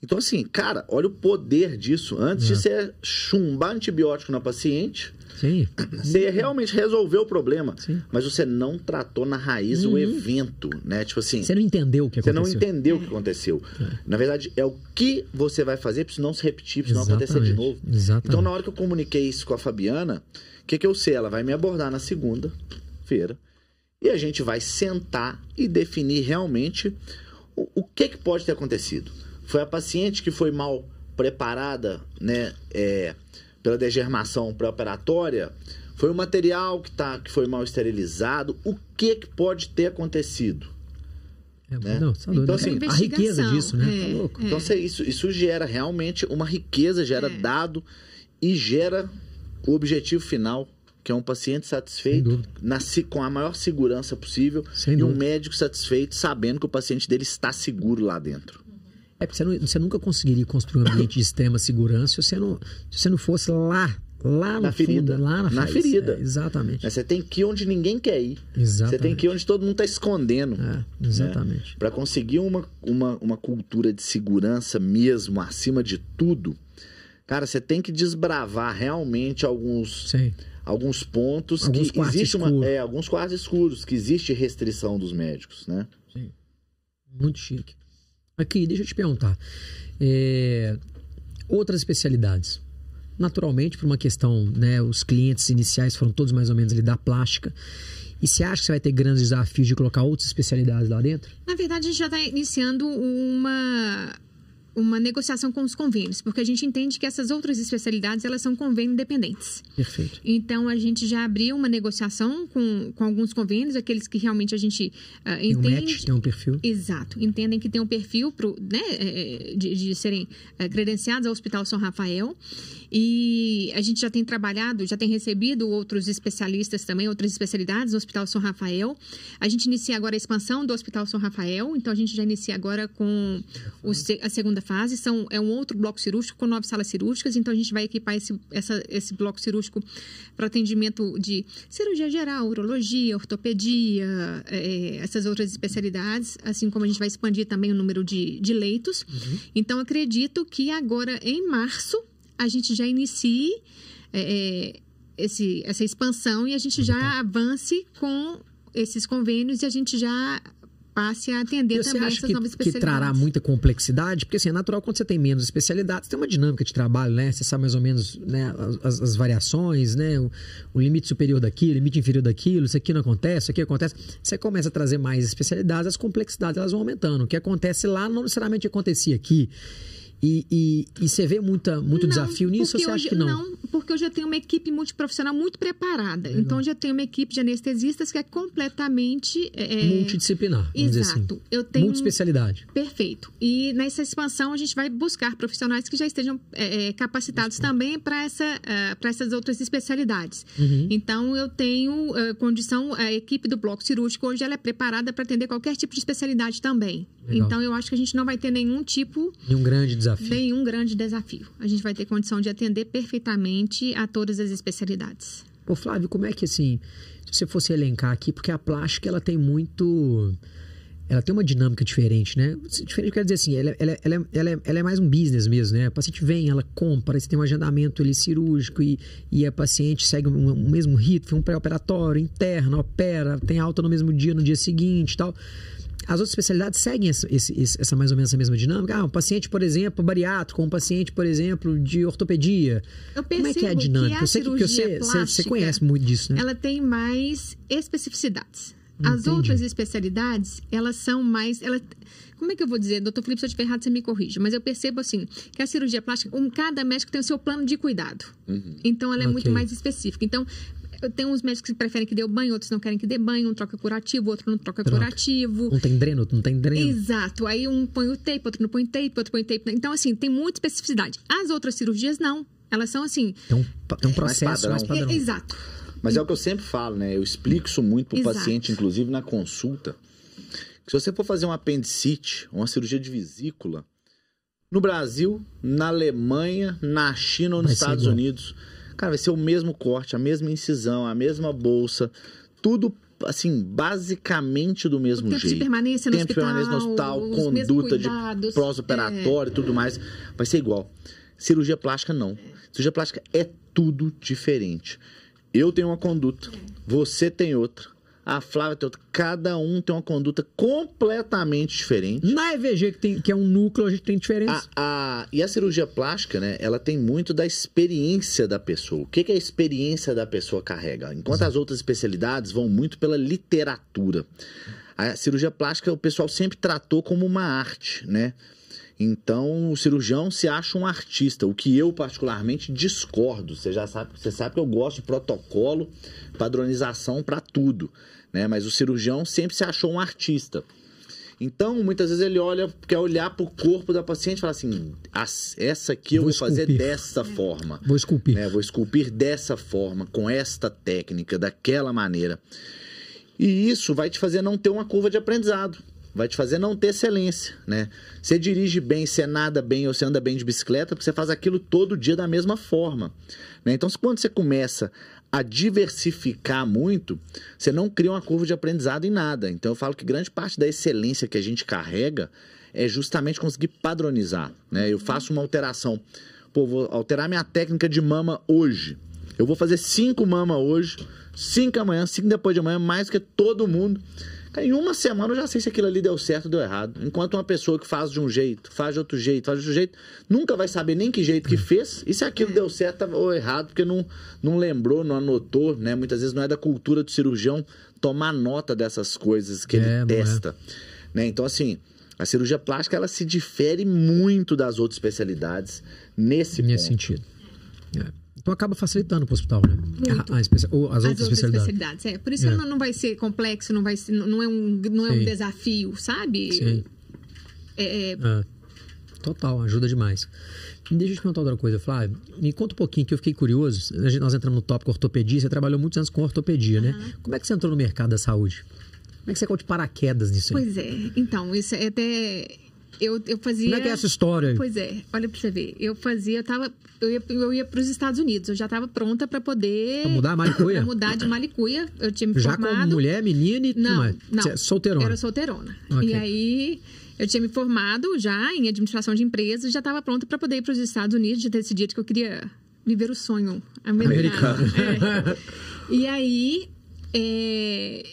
Então, assim, cara, olha o poder disso. Antes de você chumbar antibiótico na paciente, Sim. você realmente resolver o problema. Sim. Mas você não tratou na raiz o evento, né? Tipo assim, Você não entendeu o que você não aconteceu. entendeu o que aconteceu. Na verdade, é o que você vai fazer para isso não se repetir, para isso não acontecer de novo. Exatamente. Então, na hora que eu comuniquei isso com a Fabiana, o que, que eu sei? Ela vai me abordar na segunda-feira e a gente vai sentar e definir realmente o, o que, que pode ter acontecido. Foi a paciente que foi mal preparada, né? é, pela degermação pré-operatória? Foi o material que, tá, que foi mal esterilizado? O que, que pode ter acontecido? É, né? Não, tá doido. Então, assim, a riqueza disso, né? é. Tá louco. Então, você- isso, isso gera realmente uma riqueza, gera É. dado e gera o objetivo final, que é um paciente satisfeito, na com a maior segurança possível Sem e um dúvida. médico satisfeito, sabendo que o paciente dele está seguro lá dentro. É porque você, não- você nunca conseguiria construir um ambiente de extrema segurança se você não, se você não fosse lá, lá no Na ferida. fundo, lá na, Na ferida. É, exatamente. Né? Você tem que ir onde ninguém quer ir. Exatamente. Você tem que ir onde todo mundo está escondendo. É, exatamente. Para conseguir uma, uma, uma cultura de segurança mesmo, acima de tudo, cara, você tem que desbravar realmente alguns, Sim. alguns pontos Alguns que existe uma, é, alguns quartos escuros, que existe restrição dos médicos, né? Sim. Muito chique. Aqui, deixa eu te perguntar. É, outras especialidades. Naturalmente, por uma questão, né? Os clientes iniciais foram todos mais ou menos ali da plástica. E você acha que você vai ter grandes desafios de colocar outras especialidades lá dentro? Na verdade, a gente já está iniciando uma, uma negociação com os convênios, porque a gente entende que essas outras especialidades elas são convênio independentes. Perfeito. Então, a gente já abriu uma negociação com, com alguns convênios, aqueles que realmente a gente ah, Tem um entende. match, tem um perfil. Exato. Entendem que tem um perfil pro, né, eh, de, de serem eh, credenciados ao Hospital São Rafael. E a gente já tem trabalhado, já tem recebido outros especialistas também, outras especialidades no Hospital São Rafael. A gente inicia agora a expansão do Hospital São Rafael, então a gente já inicia agora com o a segunda fase. São, é um outro bloco cirúrgico com nove salas cirúrgicas, então a gente vai equipar esse, essa, esse bloco cirúrgico para atendimento de cirurgia geral, urologia, ortopedia, eh, essas outras especialidades, assim como a gente vai expandir também o número de, de leitos. Então, acredito que agora, em março, a gente já inicie eh, eh, esse, essa expansão e a gente já avance com esses convênios e a gente já passe a atender E também acha essas que, novas que especialidades. trará muita complexidade? Porque assim, é natural quando você tem menos especialidades, tem uma dinâmica de trabalho, né? Você sabe mais ou menos né, as, as variações, né? O, o limite superior daquilo, o limite inferior daquilo, isso aqui não acontece, isso aqui acontece. Você começa a trazer mais especialidades, as complexidades elas vão aumentando. O que acontece lá não necessariamente acontecia aqui. E, e, e você vê muita, muito Não, desafio nisso ou você acha que não? porque eu já tenho uma equipe multiprofissional muito preparada. Então, eu já tenho uma equipe de anestesistas que é completamente... é, Multidisciplinar, vamos dizer Exato. assim. Eu tenho... Multiespecialidade. Perfeito. E nessa expansão a gente vai buscar profissionais que já estejam é, é, capacitados também para essa, para essas outras especialidades. Uhum. Então eu tenho ah, condição, a equipe do bloco cirúrgico hoje ela é preparada para atender qualquer tipo de especialidade também. Legal. Então eu acho que a gente não vai ter nenhum tipo, E um grande desafio. Nenhum grande desafio. A gente vai ter condição de atender perfeitamente a todas as especialidades. Ô, Flávio, como é que assim, se você fosse elencar aqui, porque a plástica ela tem muito ela tem uma dinâmica diferente, né? Diferente quer dizer assim, ela, ela, ela, ela, é, ela é mais um business mesmo, né? A paciente vem, ela compra, você tem um agendamento ali cirúrgico e, e a paciente segue o um, um mesmo ritmo, um pré-operatório, interna, opera, tem alta no mesmo dia, no dia seguinte e tal. As outras especialidades seguem essa, esse, essa mais ou menos essa mesma dinâmica. Ah, um paciente, por exemplo, bariátrico, um paciente, por exemplo, de ortopedia. Eu Como é que é a dinâmica? Que a eu sei que você, plástica, você conhece muito disso, né? Ela tem mais especificidades. As Entendi. outras especialidades, elas são mais. Ela, como é que eu vou dizer? Doutor Felipe, se eu estiver errado, você me corrige. Mas eu percebo assim, que a cirurgia plástica, um, cada médico tem o seu plano de cuidado. Então, ela é Ok. muito mais específica. Então, eu tenho uns médicos que preferem que dê o banho, outros não querem que dê banho. Um troca curativo, outro não troca Troca. curativo. Um tem dreno, outro não tem dreno. Exato. Aí um põe o tape, outro não põe tape, outro põe tape. Então, assim, tem muita especificidade. As outras cirurgias, não. Elas são assim. Tem um, tem um processo mais padrão. padrão. e- exato. Mas é o que eu sempre falo, né? Eu explico isso muito pro Exato. paciente, inclusive na consulta. Que se você for fazer um apendicite, uma cirurgia de vesícula, no Brasil, na Alemanha, na China ou nos Estados. Unidos, cara, vai ser o mesmo corte, a mesma incisão, a mesma bolsa, tudo assim, basicamente do mesmo tempo de jeito. permanência no tempo de permanência no hospital, hospital, conduta de pós-operatório e tudo mais, vai ser igual. Cirurgia plástica não. Cirurgia plástica é tudo diferente. Eu tenho uma conduta, você tem outra, a Flávia tem outra. Cada um tem uma conduta completamente diferente. Na EVG, que, tem, que é um núcleo, a gente tem diferença. A, a- e a cirurgia plástica, né? Ela tem muito da experiência da pessoa. O que, que a experiência da pessoa carrega? Enquanto as outras especialidades vão muito pela literatura. A cirurgia plástica o pessoal sempre tratou como uma arte, né? Então, o cirurgião se acha um artista, o que eu particularmente discordo. Você já sabe, você sabe que eu gosto de protocolo, padronização para tudo, né? Mas o cirurgião sempre se achou um artista. Então, muitas vezes ele olha, quer olhar pro corpo da paciente e fala assim: "As- essa aqui eu Vou vou, fazer esculpir." dessa forma. Vou esculpir. né? Vou esculpir dessa forma, com esta técnica, daquela maneira. E isso vai te fazer não ter uma curva de aprendizado. Vai te fazer não ter excelência, né? Você dirige bem, você nada bem ou você anda bem de bicicleta, porque você faz aquilo todo dia da mesma forma. né? Então, se- quando você começa a diversificar muito, você não cria uma curva de aprendizado em nada. Então, eu falo que grande parte da excelência que a gente carrega é justamente conseguir padronizar, né? Eu faço uma alteração. Pô, vou alterar minha técnica de mama hoje. Eu vou fazer cinco mama hoje, cinco amanhã, cinco depois de amanhã, mais que todo mundo. Em uma semana eu já sei se aquilo ali deu certo ou deu errado. Enquanto uma pessoa que faz de um jeito, faz de outro jeito, faz de outro jeito, nunca vai saber nem que jeito que fez e se aquilo deu certo ou errado, porque não, não lembrou, não anotou, né? Muitas vezes não é da cultura do cirurgião tomar nota dessas coisas que É, ele é. testa. Né? Então, assim, a cirurgia plástica ela se difere muito das outras especialidades nesse, nesse ponto. sentido. É. Então acaba facilitando para o hospital, né? Muito. A- a ou as, As outras especialidades. especialidades. É, por isso É. não, não vai ser complexo, não vai ser, não é um, não é um desafio, sabe? Sim. É, é, É. Total, ajuda demais. Deixa eu te perguntar outra coisa, Flávio. Me conta um pouquinho, que eu fiquei curioso. Gente- Nós entramos no tópico ortopedia. Você trabalhou muitos anos com ortopedia, né? Como é que você entrou no mercado da saúde? Como é que você caiu de paraquedas nisso aí? pois é. Então, isso é até. Eu, eu fazia. Como é que é essa história? Pois é, olha pra você ver. Eu fazia, eu tava. Eu ia, eu ia para os Estados Unidos. Eu já estava pronta para poder. Pra mudar a Maricuia? Pra mudar de Malicuia. Eu tinha me Já formado. como mulher, menina e tudo Não, mais. não. Você é solteirona. Era solteirona. Ok. E aí, eu tinha me formado já em administração de empresas, já estava pronta para poder ir para os Estados Unidos, já decidido que eu queria viver o sonho americano. É. E aí, é,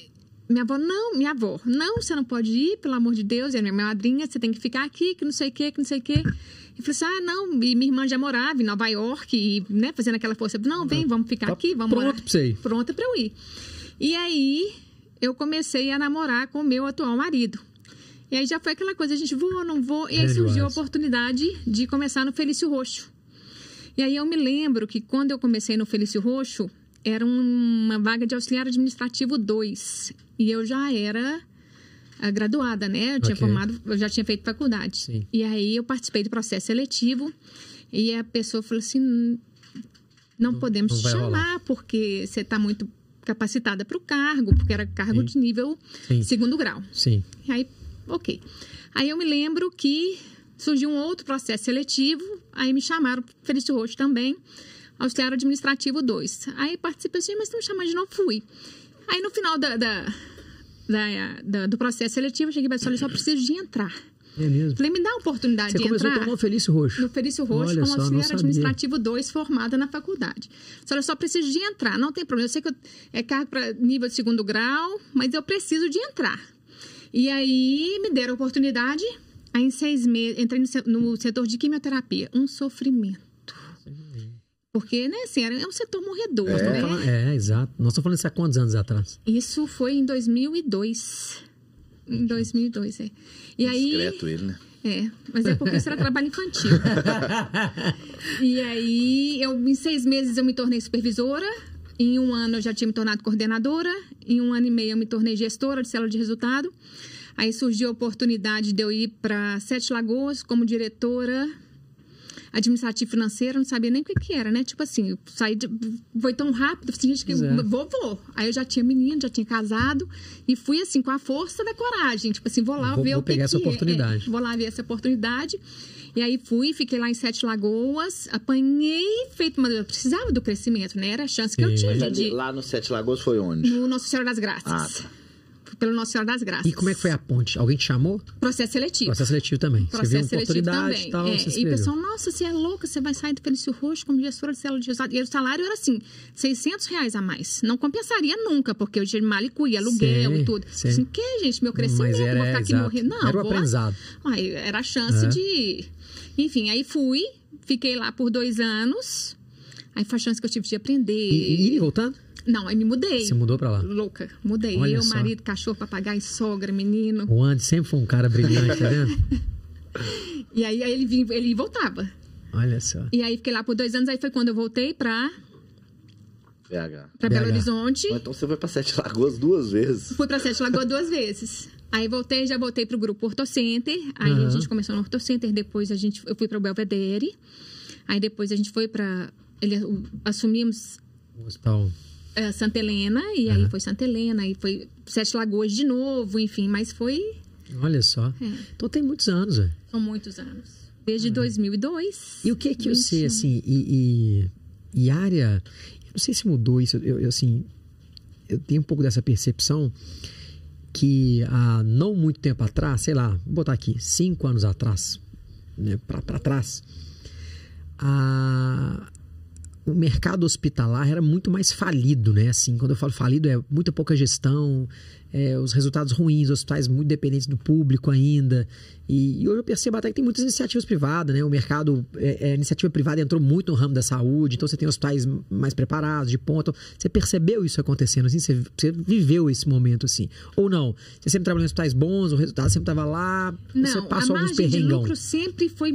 minha avó, não, minha avó, não, você não pode ir, pelo amor de Deus, e a minha madrinha, você tem que ficar aqui, que não sei o que, que não sei o que. E falei assim, ah, não, e minha irmã já morava em Nova York, e, né, fazendo aquela força, não, vem, vamos ficar Tá aqui, vamos pronto morar. pra você ir. Pronta pra eu ir. E aí, eu comecei a namorar com o meu atual marido. E aí já foi aquela coisa, a gente vou, não vou. E aí surgiu a oportunidade de começar no Felício Roxo. E aí eu me lembro que quando eu comecei no Felício Roxo, era uma vaga de auxiliar administrativo 2. E eu já era ah, graduada, né? Eu tinha Ok. formado, eu já tinha feito faculdade. Sim. E aí eu participei do processo seletivo e a pessoa falou assim: não, podemos não te chamar rolar. porque você está muito capacitada para o cargo, porque era cargo Sim. de nível Sim. segundo grau. Sim. E aí, ok. Aí eu me lembro que surgiu um outro processo seletivo, aí me chamaram Felício Roxo também, auxiliar administrativo 2. Aí participei assim, mas estão me chamando de novo, fui. Aí no final da, da, da, da do processo seletivo, eu cheguei e falei, só preciso de entrar. É mesmo. Falei, me dá a oportunidade Você de começou entrar. então no Felício Roxo. No Felício Roxo, Olha como só, auxiliar administrativo 2, formada na faculdade. Só eu só preciso de entrar, não tem problema. Eu sei que eu, é cargo para nível de segundo grau, mas eu preciso de entrar. E aí me deram a oportunidade, aí em seis meses, entrei no, no setor de quimioterapia. Um sofrimento. Porque, né, assim, era- é um setor morredor, estamos né? é, exato. Nós estamos falando isso há quantos anos atrás? Isso foi em 2002. Em 2002, é. E aí... Discreto ele, né? É, mas é porque isso era trabalho infantil. e aí, eu, em seis meses eu me tornei supervisora. Em um ano eu já tinha me tornado coordenadora. Em um ano e meio eu me tornei gestora de célula de resultado. Aí surgiu a oportunidade de eu ir para Sete Lagoas como diretora administrativa financeira, não sabia nem o que, que era, né? Tipo assim, eu saí de, foi tão rápido, assim, gente, que é. vou, vou. Aí eu já tinha menino, já tinha casado e fui assim com a força da coragem, tipo assim, vou lá Vou- ver vou o que pegar essa que é. oportunidade. É, vou lá ver essa oportunidade. E aí fui, fiquei lá em Sete Lagoas, apanhei, feito, mas eu precisava do crescimento, né? Era a chance que eu Sim. tinha Mas de, ali, de lá no Sete Lagoas foi onde? no Nossa Senhora das Graças. Ah, tá. Pelo Nossa Senhora das Graças. E como é que foi a ponte? Alguém te chamou? Processo seletivo. Processo seletivo também. você viu Processo uma seletivo oportunidade também. e tal, É, você e o pessoal, nossa, você é louca, você vai sair do Felício Roxo como gestora de célula de resultado. E o salário era assim, 600 reais a mais. Não compensaria nunca, porque eu tinha malicuia, aluguel Sim, e tudo. sim. Assim, que, gente, meu crescimento, Mas era, vou ficar aqui morrendo. Não, Era o aprendizado. Uai, era a chance É. de... Enfim, aí fui, fiquei lá por dois anos. Aí foi a chance que eu tive de aprender. E, e, e voltando? Não, aí me mudei. Você mudou pra lá. Louca, mudei. Olha eu, só. marido, cachorro, papagaio, sogra, menino. O Andy sempre foi um cara brilhante, tá vendo? E aí, aí ele, vinha, ele voltava. Olha só. E aí fiquei lá por dois anos. Aí foi quando eu voltei pra, BH. pra BH. Belo Horizonte. Então você foi pra Sete Lagoas duas vezes. Fui pra Sete Lagoas duas vezes. Aí voltei, já voltei pro grupo Ortocenter. Aí Aham. a gente começou no Ortocenter. Depois a gente, eu fui pro Belvedere. Aí depois a gente foi pra... Ele, assumimos O hospital. Eh, Santa Helena. E aí foi Santa Helena. Aí foi Sete Lagoas de novo. Enfim, mas foi... Olha só. É. Então tem muitos anos, velho. São muitos anos. Desde 2002. E o que que você, 21. assim, e, e, e área... Eu não sei se mudou isso, eu, eu, assim... Eu tenho um pouco dessa percepção que há não muito tempo atrás, sei lá, vou botar aqui, cinco anos atrás, né, pra trás, a, o mercado hospitalar era muito mais falido, né? Assim, quando eu falo falido, é muita pouca gestão, é, os resultados ruins, hospitais muito dependentes do público ainda. E, e hoje eu percebo até que tem muitas iniciativas privadas, né? O mercado, é, é, a iniciativa privada entrou muito no ramo da saúde, então você tem hospitais mais preparados, de ponta. Você percebeu isso acontecendo, assim? Você, você viveu esse momento, assim? Ou não? Você sempre trabalhou em hospitais bons, o resultado sempre estava lá, você Não, a passou alguns margem de perrengão, lucro sempre foi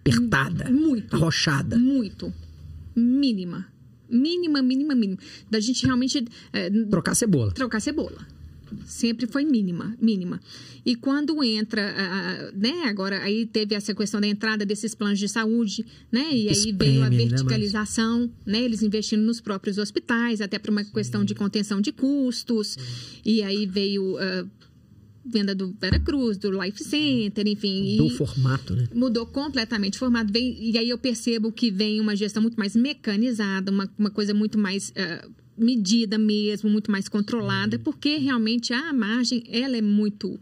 apertada, muito. arrochada. Muito. Mínima. Mínima, mínima, mínima. Da gente realmente é, Trocar cebola. trocar cebola. Sempre foi mínima, mínima. E quando entra, né, agora aí teve essa questão da entrada desses planos de saúde, né, e aí Espreme veio a mais. verticalização, né, eles investindo nos próprios hospitais, até por uma questão de contenção de custos, e aí veio a venda do Vera Cruz, do Life Center, enfim. e- Do formato, né? mudou completamente o formato. Vem, e aí eu percebo que vem uma gestão muito mais mecanizada, uma, uma coisa muito mais ah, medida mesmo, muito mais controlada, porque realmente a margem ela é muito.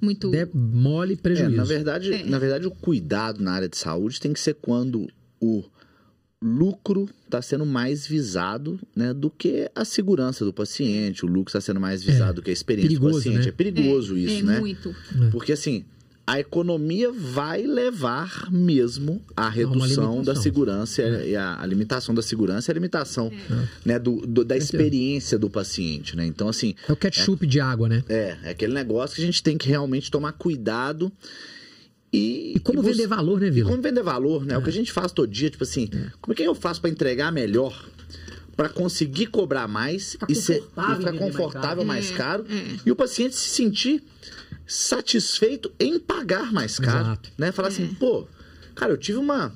muito mole É, prejuízo. na verdade, É. na verdade, o cuidado na área de saúde tem que ser quando o lucro está sendo mais visado né, do que a segurança do paciente, o lucro está sendo mais visado do que a experiência Perigoso, do paciente. né? É perigoso é, isso, é né? muito. Porque assim, a economia vai levar mesmo à redução limitação. da segurança e a, a limitação da segurança e a limitação né, do, do- da experiência do paciente, né? Então, assim, É o ketchup de água, né? é, é aquele negócio que a gente tem que realmente tomar cuidado e... E como e vender valor, né, Vila? como vender valor, né? O que a gente faz todo dia, tipo assim, como é que eu faço para entregar melhor? Para conseguir cobrar mais e, ser, e confortável ficar vender mais confortável caro. mais É, caro é. e o paciente se sentir satisfeito em pagar mais caro, Exato. né? Falar assim, pô, cara, eu tive uma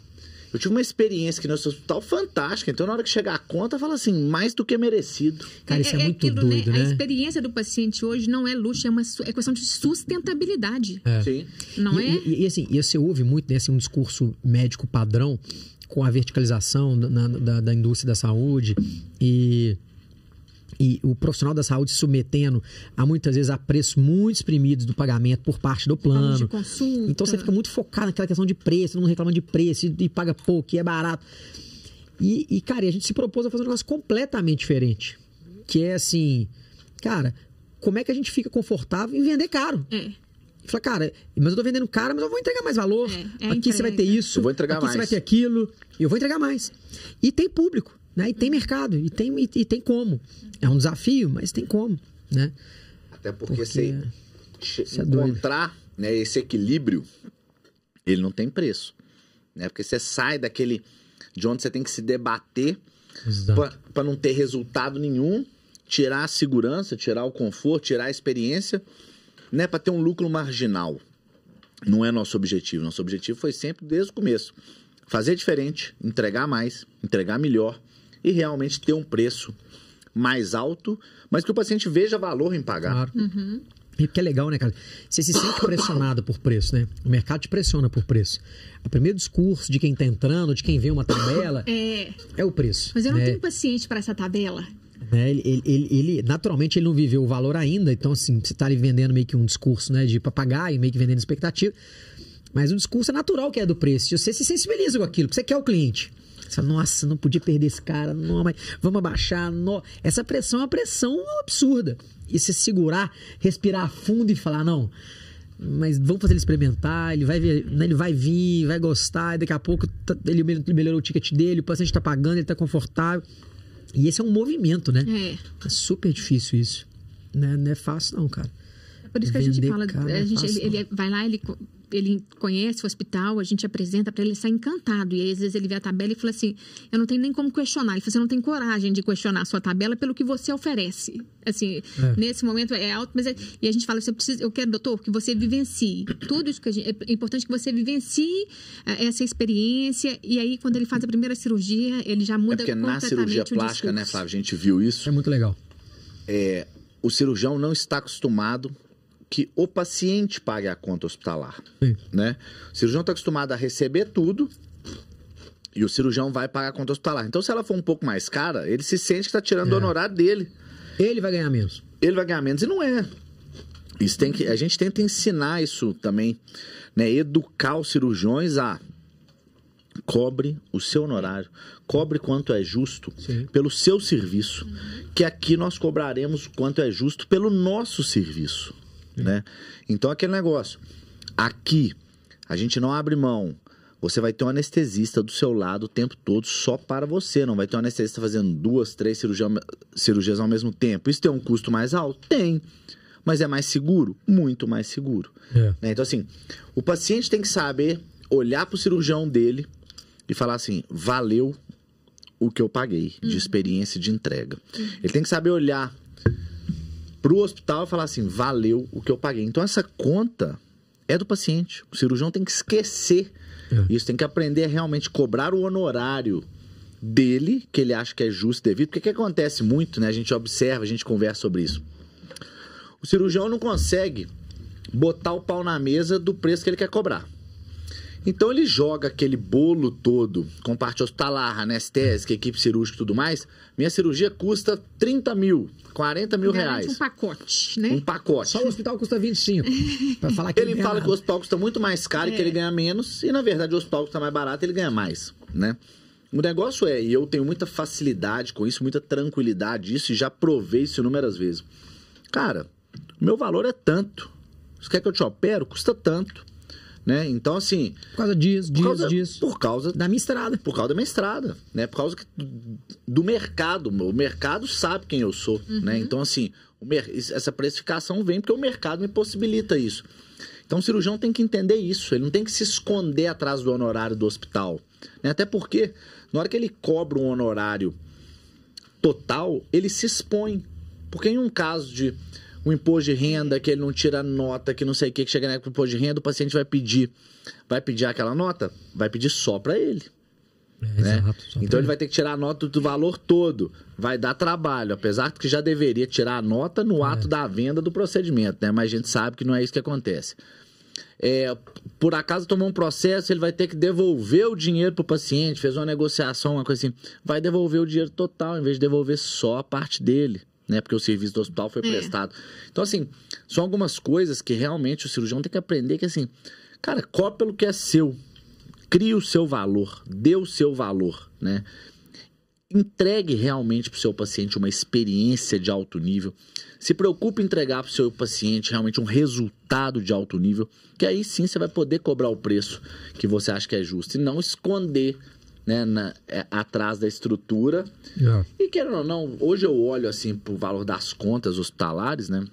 eu tive uma experiência aqui no seu hospital fantástica, então na hora que chegar a conta, fala assim, mais do que merecido. Cara, isso é, muito aquilo, doido, A né? experiência do paciente hoje não é luxo, é uma é questão de sustentabilidade. É. Sim. Não e, é? E, e, assim, e você ouve muito, né, assim, um discurso médico padrão com a verticalização na, da, da indústria da saúde e e o profissional da saúde se submetendo a muitas vezes a preços muito exprimidos do pagamento por parte do plano. Então você fica muito focado naquela questão de preço, não reclama de preço e, e paga pouco, e é barato. E, e, cara, a gente se propôs a fazer um negócio completamente diferente. Que é assim, cara, como é que a gente fica confortável em vender caro? É. Fala, cara, mas eu tô vendendo caro, mas eu vou entregar mais valor. É, é aqui você vai ter isso. Eu vou entregar aqui mais. você vai ter aquilo. E eu vou entregar mais. E tem público, né? E tem mercado, e tem, e, e tem como. É um desafio, mas tem como, né? Até porque, Porque você é encontrar né, esse equilíbrio, ele não tem preço. Né? Porque você sai daquele de onde você tem que se debater para não ter resultado nenhum, tirar a segurança, tirar o conforto, tirar a experiência, né, para ter um lucro marginal. Não é nosso objetivo. Nosso objetivo foi sempre desde o começo fazer diferente, entregar mais, entregar melhor e realmente ter um preço mais alto, mas que o paciente veja valor em pagar. Claro. E porque é legal, né, cara? Você se sente pressionado por preço, né? O mercado te pressiona por preço. O primeiro discurso de quem tá entrando, de quem vê uma tabela, É. é o preço. Mas eu não né? tenho paciente para essa tabela. né? Ele, ele, ele- ele- naturalmente, ele não viveu o valor ainda, então, assim, você tá ali vendendo meio que um discurso, né, de papagaio, meio que vendendo expectativa. Mas o discurso é natural que é do preço. E você se sensibiliza com aquilo, porque você quer o cliente. Você fala, nossa, não podia perder esse cara, não, mas vamos abaixar. no-". Essa pressão é uma pressão absurda. E você segurar, respirar fundo e falar, não, mas vamos fazer ele experimentar, ele vai ver, né, ele vai vir, vai gostar, e daqui a pouco tá- ele mel- melhorou o ticket dele, o paciente tá pagando, ele tá confortável. E esse é um movimento, né? É. É super difícil isso. Né? Não é fácil, não, cara. É por isso que a gente Vender fala. a é gente, fácil, ele, ele vai lá, ele, ele conhece o hospital, a gente apresenta para ele, ele sai encantado. E aí, às vezes ele vê a tabela e fala assim: Eu não tenho nem como questionar. Ele fala assim: Eu não tenho coragem de questionar a sua tabela pelo que você oferece. Assim, É. nesse momento é alto, mas. É, e a gente fala: você precisa, Eu quero, doutor, que você vivencie. Tudo isso que a gente. É importante que você vivencie eh, essa experiência. E aí, quando ele faz a primeira cirurgia, ele já É muda porque na completamente cirurgia o plástica, né. Flávio, a gente viu isso. É muito legal. o cirurgião não está acostumado que o paciente pague a conta hospitalar, Sim. né? O cirurgião está acostumado a receber tudo e o cirurgião vai pagar a conta hospitalar. Então, se ela for um pouco mais cara, ele se sente que está tirando o É. honorário dele. Ele vai ganhar menos. Ele vai ganhar menos e não é. Isso tem que, a gente tenta ensinar isso também, né? Educar os cirurgiões a cobre o seu honorário, cobre quanto é justo Sim. pelo seu serviço, que aqui nós cobraremos quanto é justo pelo nosso serviço, né? Então aquele negócio, aqui a gente não abre mão. Você vai ter um anestesista do seu lado o tempo todo só para você. Não vai ter um anestesista fazendo duas, três cirurgia- cirurgias ao mesmo tempo. Isso tem um custo mais alto? Tem. Mas é mais seguro? Muito mais seguro. É. né? Então, assim, o paciente tem que saber olhar para o cirurgião dele e falar assim: valeu o que eu paguei de experiência de entrega. Ele tem que saber olhar para o hospital e falar assim: valeu o que eu paguei. Então, essa conta é do paciente. O cirurgião tem que esquecer É. isso, tem que aprender a realmente cobrar o honorário dele, que ele acha que é justo e devido. Porque o que acontece muito, né? A gente observa, a gente conversa sobre isso. O cirurgião não consegue botar o pau na mesa do preço que ele quer cobrar. Então ele joga aquele bolo todo, com parte hospitalar, anestésica, equipe cirúrgica e tudo mais. Minha cirurgia custa 30 mil, 40 mil Garante reais. um pacote, né? Um pacote. Só o hospital custa 25. pra falar que Ele ganha fala que o hospital custa muito mais caro e que É. ele ganha menos, e na verdade o hospital custa mais barato e ele ganha mais, né? O negócio é, e eu tenho muita facilidade com isso, muita tranquilidade disso, e já provei isso inúmeras vezes. Cara, o meu valor é tanto. Você quer que eu te opero? Custa tanto. Né? Então, assim. Por causa disso, Por disso, causa, disso. por causa Da minha estrada. por causa da minha estrada, né? Por causa do mercado. O mercado sabe quem eu sou, né? Então, assim, essa precificação vem porque o mercado me possibilita isso. Então, o cirurgião tem que entender isso. Ele não tem que se esconder atrás do honorário do hospital. né? Até porque, na hora que ele cobra um honorário total, ele se expõe. Porque em um caso de um imposto de renda que ele não tira nota, que não sei o que, que chega na época do imposto de renda, o paciente vai pedir, vai pedir aquela nota, vai pedir só para ele. É, né? Exato. Então ele vai ter que tirar a nota do valor todo. Vai dar trabalho, apesar de que já deveria tirar a nota no É. ato da venda do procedimento, né? Mas a gente sabe que não é isso que acontece. é, por acaso tomou um processo, ele vai ter que devolver o dinheiro para o paciente, fez uma negociação, uma coisa assim, vai devolver o dinheiro total, em vez de devolver só a parte dele. Né, porque o serviço do hospital foi é. prestado. Então, assim, são algumas coisas que realmente o cirurgião tem que aprender que, assim, cara, cobre pelo que é seu. Crie o seu valor, dê o seu valor, né? Entregue realmente para o seu paciente uma experiência de alto nível. Se preocupe em entregar para o seu paciente realmente um resultado de alto nível, que aí sim você vai poder cobrar o preço que você acha que é justo e não esconder né, na, é, atrás da estrutura. Yeah. E querendo ou não, hoje eu olho assim para o valor das contas hospitalares, né?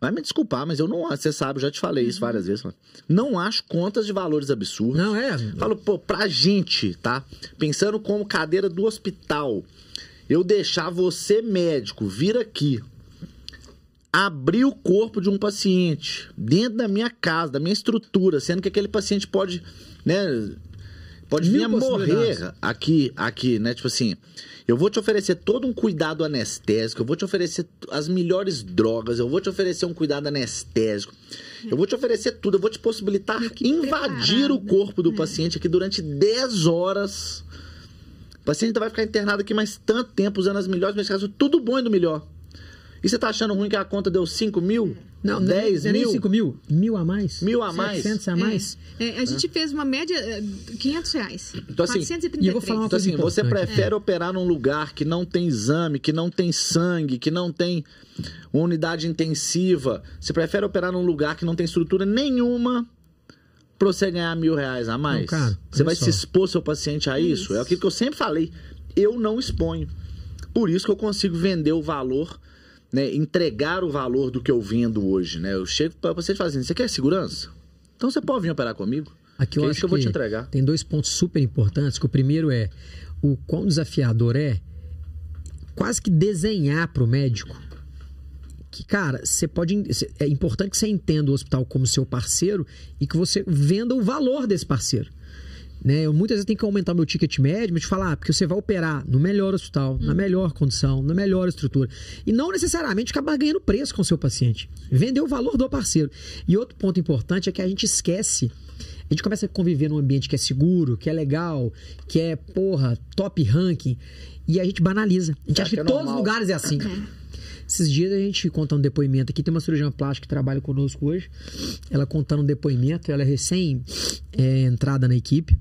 Vai me desculpar, mas eu não acho, você sabe, eu já te falei isso várias vezes. Não acho contas de valores absurdos. Não é? Falo, pô, pra gente, tá? Pensando como cadeira do hospital, eu deixar você médico vir aqui abrir o corpo de um paciente dentro da minha casa, da minha estrutura, sendo que aquele paciente pode, né, pode vir a morrer aqui, aqui, né? Tipo assim, eu vou te oferecer todo um cuidado anestésico, eu vou te oferecer as melhores drogas, eu vou te oferecer um cuidado anestésico, eu vou te oferecer tudo, eu vou te possibilitar invadir o corpo do é. paciente aqui durante 10 horas. O paciente vai ficar internado aqui mais tanto tempo usando as melhores medicações, tudo bom e do melhor. E você tá achando ruim que a conta deu 5 mil? Não, 10 não, mil? Nem 5 mil, mil a mais. Mil a mais. 700 a mais. É, é, a gente é. fez uma média de 500 reais. Então, assim, 433. E eu vou falar uma então, assim, você prefere é. operar num lugar que não tem exame, que não tem sangue, que não tem uma unidade intensiva. Você prefere operar num lugar que não tem estrutura nenhuma para você ganhar mil reais a mais? Não, cara, você vai só. se expor seu paciente a isso? isso? É aquilo que eu sempre falei. Eu não exponho. Por isso que eu consigo vender o valor né, entregar o valor do que eu vendo hoje, né? Eu chego para você falo assim, você quer segurança? Então você pode vir operar comigo. Aqui eu que é acho que eu vou te entregar. Tem dois pontos super importantes. Que o primeiro é o quão desafiador é quase que desenhar para o médico que, cara, você pode. É importante que você entenda o hospital como seu parceiro e que você venda o valor desse parceiro. Né? Eu muitas vezes tenho que aumentar meu ticket médio, mas te falar, ah, porque você vai operar no melhor hospital, hum. na melhor condição, na melhor estrutura. E não necessariamente acabar ganhando preço com o seu paciente. Vender o valor do parceiro. E outro ponto importante é que a gente esquece. A gente começa a conviver num ambiente que é seguro, que é legal, que é, porra, top ranking. E a gente banaliza. A gente acha que, que é todos os lugares é assim. Esses dias a gente contando um depoimento aqui, tem uma cirurgiã plástica que trabalha conosco hoje. Ela contando um depoimento, ela é recém é, entrada na equipe.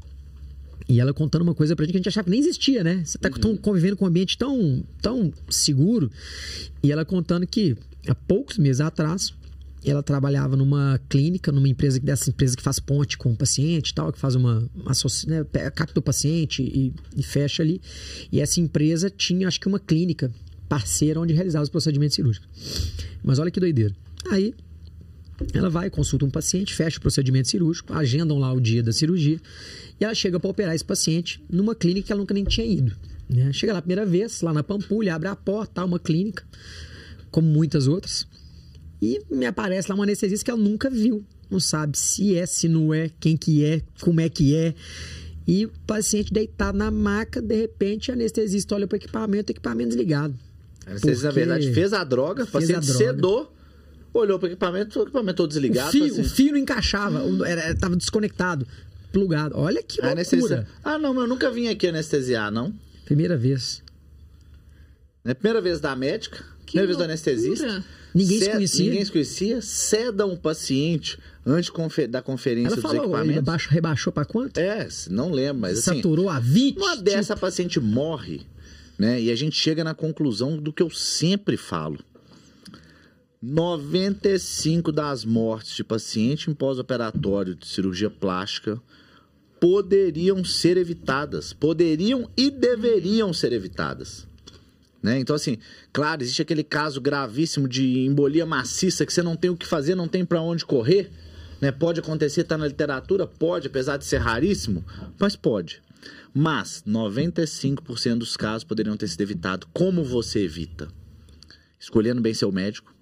E ela contando uma coisa pra gente que a gente achava que nem existia, né? Você tá uhum. convivendo com um ambiente tão, tão seguro. E ela contando que há poucos meses atrás, ela trabalhava numa clínica, numa empresa dessa empresa que faz ponte com o paciente e tal, que faz uma, uma né, capta o paciente e, e, fecha ali. E essa empresa tinha, acho que uma clínica parceira onde realizava os procedimentos cirúrgicos. Mas olha que doideira. Aí ela vai, consulta um paciente, fecha o procedimento cirúrgico, agendam lá o dia da cirurgia e ela chega para operar esse paciente numa clínica que ela nunca nem tinha ido. Né? Chega lá a primeira vez, lá na Pampulha, abre a porta, tá uma clínica, como muitas outras, e me aparece lá uma anestesista que ela nunca viu. Não sabe se é, se não é, quem que é, como é que é. E o paciente deitado na maca, de repente, a anestesista olha para o equipamento, equipamento desligado. A na verdade, fez a droga, o paciente sedou, olhou para o equipamento, o equipamento todo desligado. O fio, assim, o fio não encaixava, estava desconectado plugado. Olha que loucura. Anestesia. Ah, não, mas eu nunca vim aqui anestesiar, não. Primeira vez. É a primeira vez da médica, que primeira loucura. vez do anestesista. Ninguém se conhecia. Ninguém se conhecia. Ceda um paciente antes da conferência Ela falou, dos equipamentos. Ele baixo, rebaixou para quanto? É, não lembro, mas assim... Saturou a 20? Uma dessa, a paciente morre, né? E a gente chega na conclusão do que eu sempre falo. 95 das mortes de paciente em pós-operatório de cirurgia plástica poderiam ser evitadas. Poderiam e deveriam ser evitadas. Né? Então, assim, claro, existe aquele caso gravíssimo de embolia maciça que você não tem o que fazer, não tem para onde correr. Né? Pode acontecer, está na literatura? Pode, apesar de ser raríssimo, mas pode. Mas 95% dos casos poderiam ter sido evitados. Como você evita? Escolhendo bem seu médico,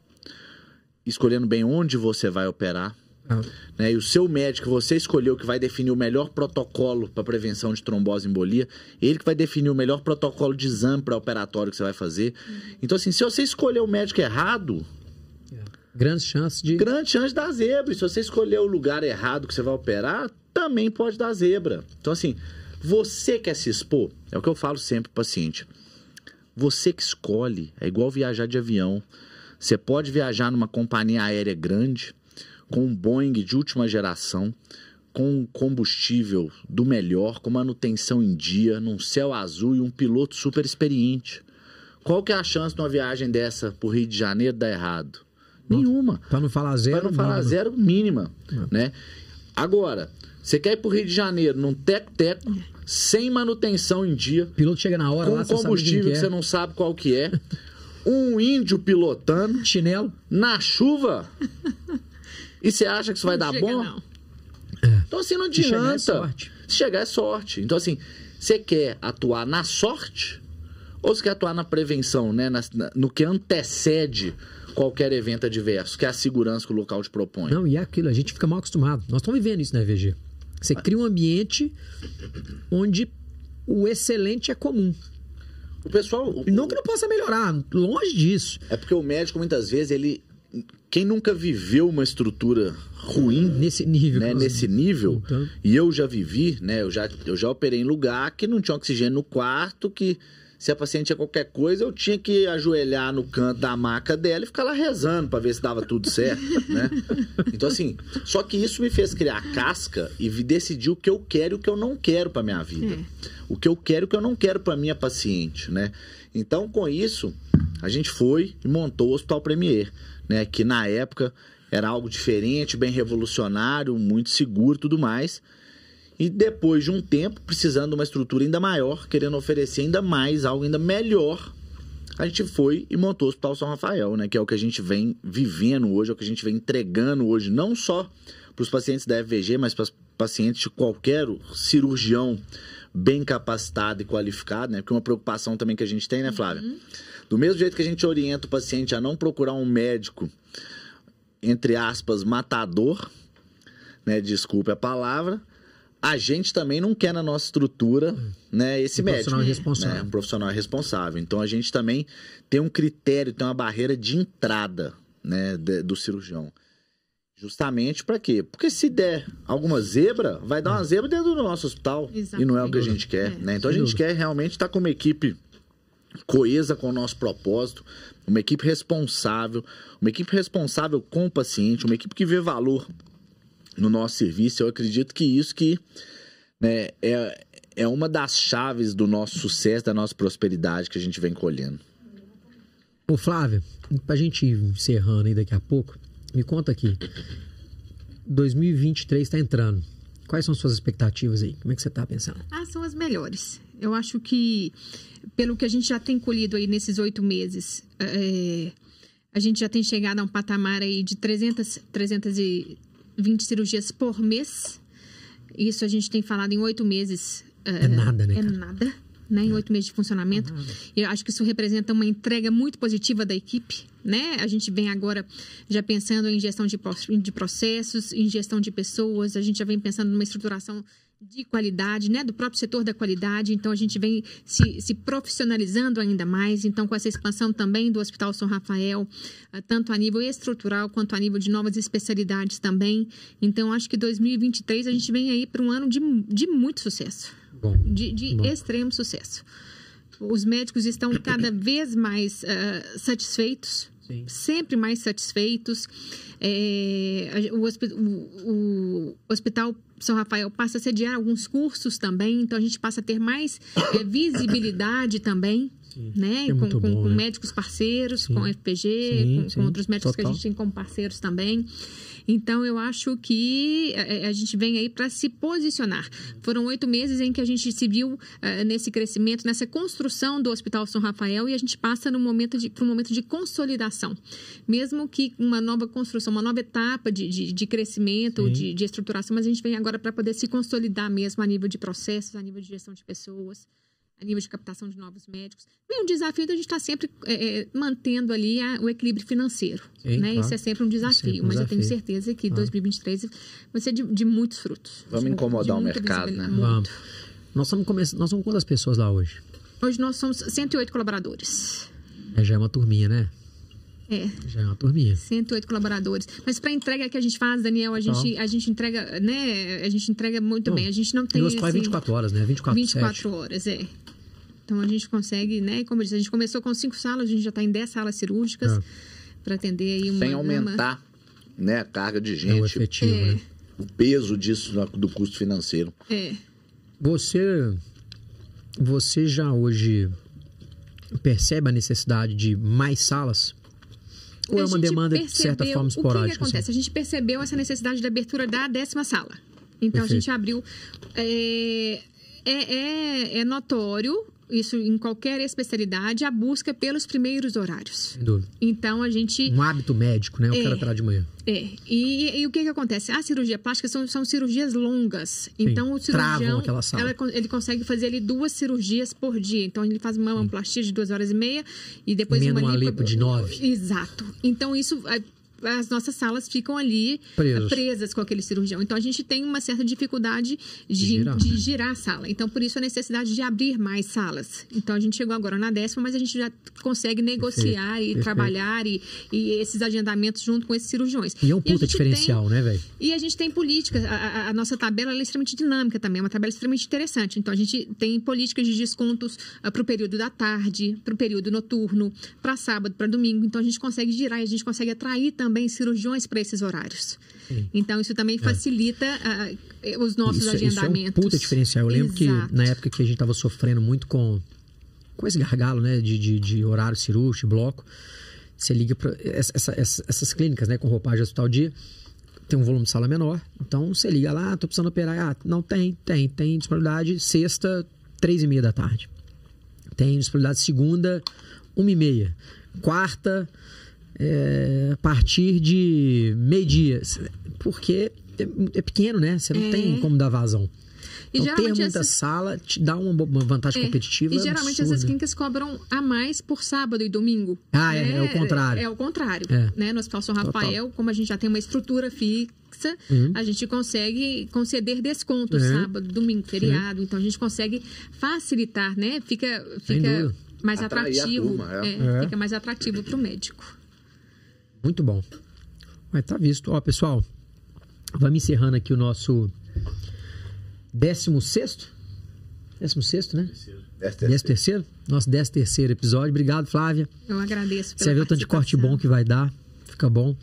escolhendo bem onde você vai operar, ah. Né? E o seu médico, você escolheu que vai definir o melhor protocolo para prevenção de trombose e embolia, ele que vai definir o melhor protocolo de exame para operatório que você vai fazer. Uhum. Então, assim, se você escolher o médico errado, Grandes chances de. Grande chance de dar zebra. E se você escolher o lugar errado que você vai operar, também pode dar zebra. Então, assim, você quer se expor? É o que eu falo sempre pro paciente. Você que escolhe. É igual viajar de avião. Você pode viajar numa companhia aérea grande, com um Boeing de última geração, com combustível do melhor, com manutenção em dia, num céu azul e um piloto super experiente. Qual que é a chance de uma viagem dessa pro Rio de Janeiro dar errado? Nenhuma. Para não falar zero. Para não falar mínimo. zero, mínima. Né? Agora, você quer ir pro Rio de Janeiro num teco-teco, sem manutenção em dia, O piloto chega na hora com lá, você combustível quem que que você é. não sabe qual que é, um índio pilotando, Chinelo. na chuva, e você acha que isso vai Não dar chega, bom? não. Então, assim, não Se chegar é adianta. sorte. Se chegar é sorte. Então, assim, você quer atuar na sorte ou você quer atuar na prevenção, né? Na- na- no que antecede qualquer evento adverso, que é a segurança que o local te propõe. Não, e é aquilo, a gente fica mal acostumado. Nós estamos vivendo isso na EVG. Você cria um ambiente onde o excelente é comum. O pessoal. o- não que não possa melhorar, longe disso. É porque o médico, muitas vezes, ele. Quem nunca viveu uma estrutura ruim, Nesse nível. né, nós- nesse nível, Então, e eu já vivi, né, eu já, eu já operei em lugar que não tinha oxigênio no quarto, que se a paciente tinha qualquer coisa, eu tinha que ajoelhar no canto da maca dela e ficar lá rezando pra ver se dava tudo certo, né? Então assim, só que isso me fez criar casca e decidir o que eu quero e o que eu não quero pra minha vida. É. O que eu quero e o que eu não quero pra minha paciente, né? Então, com isso, a gente foi e montou o Hospital Premier, né, que na época era algo diferente, bem revolucionário, muito seguro e tudo mais. E depois de um tempo, precisando de uma estrutura ainda maior, querendo oferecer ainda mais, algo ainda melhor, a gente foi e montou o Hospital São Rafael, né? Que é o que a gente vem vivendo hoje, é o que a gente vem entregando hoje, não só para os pacientes da FVG, mas para os pacientes de qualquer cirurgião bem capacitado e qualificado, né? Porque uma preocupação também que a gente tem, né, Flávia? Do mesmo jeito que a gente orienta o paciente a não procurar um médico, entre aspas, matador, né? Desculpe a palavra. A gente também não quer na nossa estrutura, né, esse Um médico. profissional né? responsável. Um profissional responsável. Então a gente também tem um critério, tem uma barreira de entrada, né, de- do cirurgião. Justamente para quê? Porque se der alguma zebra, vai dar uma zebra dentro do nosso hospital. Exato. E não é o que a gente quer, dúvida. né? Então a gente quer realmente estar com uma equipe coesa com o nosso propósito, uma equipe responsável, uma equipe responsável com o paciente, uma equipe que vê valor no nosso serviço. Eu acredito que isso que né, é, é uma das chaves do nosso sucesso, da nossa prosperidade que a gente vem colhendo. Ô Flávio, pra gente ir encerrando aí daqui a pouco, me conta aqui. 2023 está entrando. Quais são suas expectativas aí? Como é que você tá pensando? Ah, são as melhores. Eu acho que, pelo que a gente já tem colhido aí nesses oito meses, é, a gente já tem chegado a um patamar aí de 300, 320 cirurgias por mês. Isso a gente tem falado em oito meses. É nada, né, É cara? nada, né? Em oito meses de funcionamento. Eu acho que isso representa uma entrega muito positiva da equipe, né? A gente vem agora já pensando em gestão de processos, em gestão de pessoas, a gente já vem pensando numa estruturação de qualidade, né, do próprio setor da qualidade. Então, a gente vem se, se profissionalizando ainda mais. Então, com essa expansão também do Hospital São Rafael, ah, tanto a nível estrutural quanto a nível de novas especialidades também. Então, acho que 2023 a gente vem aí para um ano de, de muito sucesso, Bom, de, de Bom. extremo sucesso. Os médicos estão cada vez mais ah, satisfeitos sim. sempre mais satisfeitos. É, o, o- o Hospital São Rafael passa a sediar alguns cursos também, então a gente passa a ter mais é, visibilidade também. Né? É com, com- bom, com né? médicos parceiros, Sim. com FPG, Sim, com, com outros médicos que total. a gente tem como parceiros também. Então, eu acho que eh, a gente vem aí para se posicionar. Foram oito meses em que a gente se viu eh, nesse crescimento, nessa construção do Hospital São Rafael e a gente passa para um momento de consolidação. Mesmo que uma nova construção, uma nova etapa de, de, de crescimento, de, de estruturação, mas a gente vem agora para poder se consolidar mesmo a nível de processos, a nível de gestão de pessoas a nível de captação de novos médicos. E um desafio da gente estar sempre eh, eh, mantendo ali a- o equilíbrio financeiro. Sim, né? claro. Isso é sempre um desafio, sempre um mas eu tenho desafio. certeza que Claro. 2023 vai ser de, de muitos frutos. Vamos De- incomodar de o mercado, né? Vamos. Nós começando. Nós somos quantas pessoas lá hoje? Hoje nós somos 108 colaboradores. É, já é uma turminha, né? É. Já é uma turminha. 108 colaboradores. Mas para entrega que a gente faz, Daniel, a gente, a gente entrega, né? A gente entrega muito Não, bem. A gente não tem. E o hospital é esse- 24 horas, né? 24, 24 7. horas, é. Então a gente consegue, né? Como eu disse, a gente começou com cinco salas, a gente já está em 10 salas cirúrgicas É. para atender aí uma Sem aumentar né, a carga de É o gente, efetivo, É. né? o peso disso do custo financeiro. É. Você, você já hoje percebe a necessidade de mais salas? Ou A é uma gente demanda de certa forma O que que, esporádica? assim? acontece? A gente percebeu essa necessidade da abertura da décima sala. Então a Perfeito. gente abriu. É, é, é- é notório, isso em qualquer especialidade, a busca pelos primeiros horários. Sem dúvida. Então a gente. Um hábito médico, né? Eu É. quero operar de manhã. É, e, e o que que acontece? A cirurgia plástica são, são cirurgias longas. Então o travam cirurgião, aquela sala. ela ele consegue fazer ali duas cirurgias por dia. Então ele faz uma mamoplastia de duas horas e meia e depois Emenda uma uma lipo- lipo de nove. Exato. Então isso as nossas salas ficam ali Presos. presas com aquele cirurgião. Então a gente tem uma certa dificuldade de, Girar. de girar a sala. Então por isso a necessidade de abrir mais salas. Então a gente chegou agora na décima, mas a gente já consegue negociar e perfeito. trabalhar e, e esses agendamentos junto com esses cirurgiões. E é um puta diferencial, né, velho? e a gente tem políticas. A, a- nossa tabela ela é extremamente dinâmica também, é uma tabela extremamente interessante. Então, a gente tem políticas de descontos para o período da tarde, para o período noturno, para sábado, para domingo. Então, a gente consegue girar e a gente consegue atrair também cirurgiões para esses horários. Então, isso também facilita ah, eh, os nossos Isso, isso é um agendamentos. puta diferencial. Eu lembro Exato. que na época que a gente tava sofrendo muito com, com esse gargalo, né? De, de, de horário cirúrgico, bloco. Você liga para essa, essa- essas clínicas, né? Com roupagem de hospital dia, tem um volume de sala menor. Então você liga lá, tô precisando operar. Ah, não tem, tem. Tem disponibilidade sexta, três e meia da tarde. Tem disponibilidade segunda, uma e meia. Quarta, é, a partir de meio-dia. Porque é, é pequeno, né? Você não É. tem como dar vazão. E Então, ter muita essas- sala te dá uma, uma vantagem É, competitiva. E geralmente essas absurda. clínicas cobram a mais por sábado e domingo. Ah, é, é o contrário. É, é o contrário. É. Né? No Hospital São Total. Rafael, como a gente já tem uma estrutura fixa, Uhum. a gente consegue conceder descontos É. sábado, domingo, feriado. Então a gente consegue facilitar, né? Fica, fica mais Atrair atrativo. turma, é. é, É. Fica mais atrativo para o médico. Muito bom. Mas tá visto. Ó, pessoal, vamos encerrando aqui o nosso 16 16 né? Esta é 13 terceiro? Nosso 13 terceiro episódio. Obrigado, Flávia. Eu agradeço pela Você viu o tanto de corte bom que vai dar. Fica bom.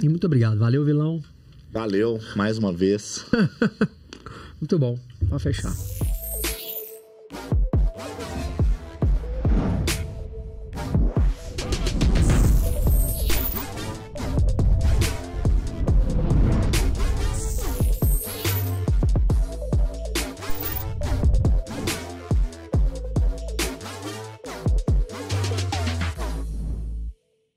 E muito obrigado. Valeu, vilão. Valeu, mais uma vez. Muito bom. Pode fechar.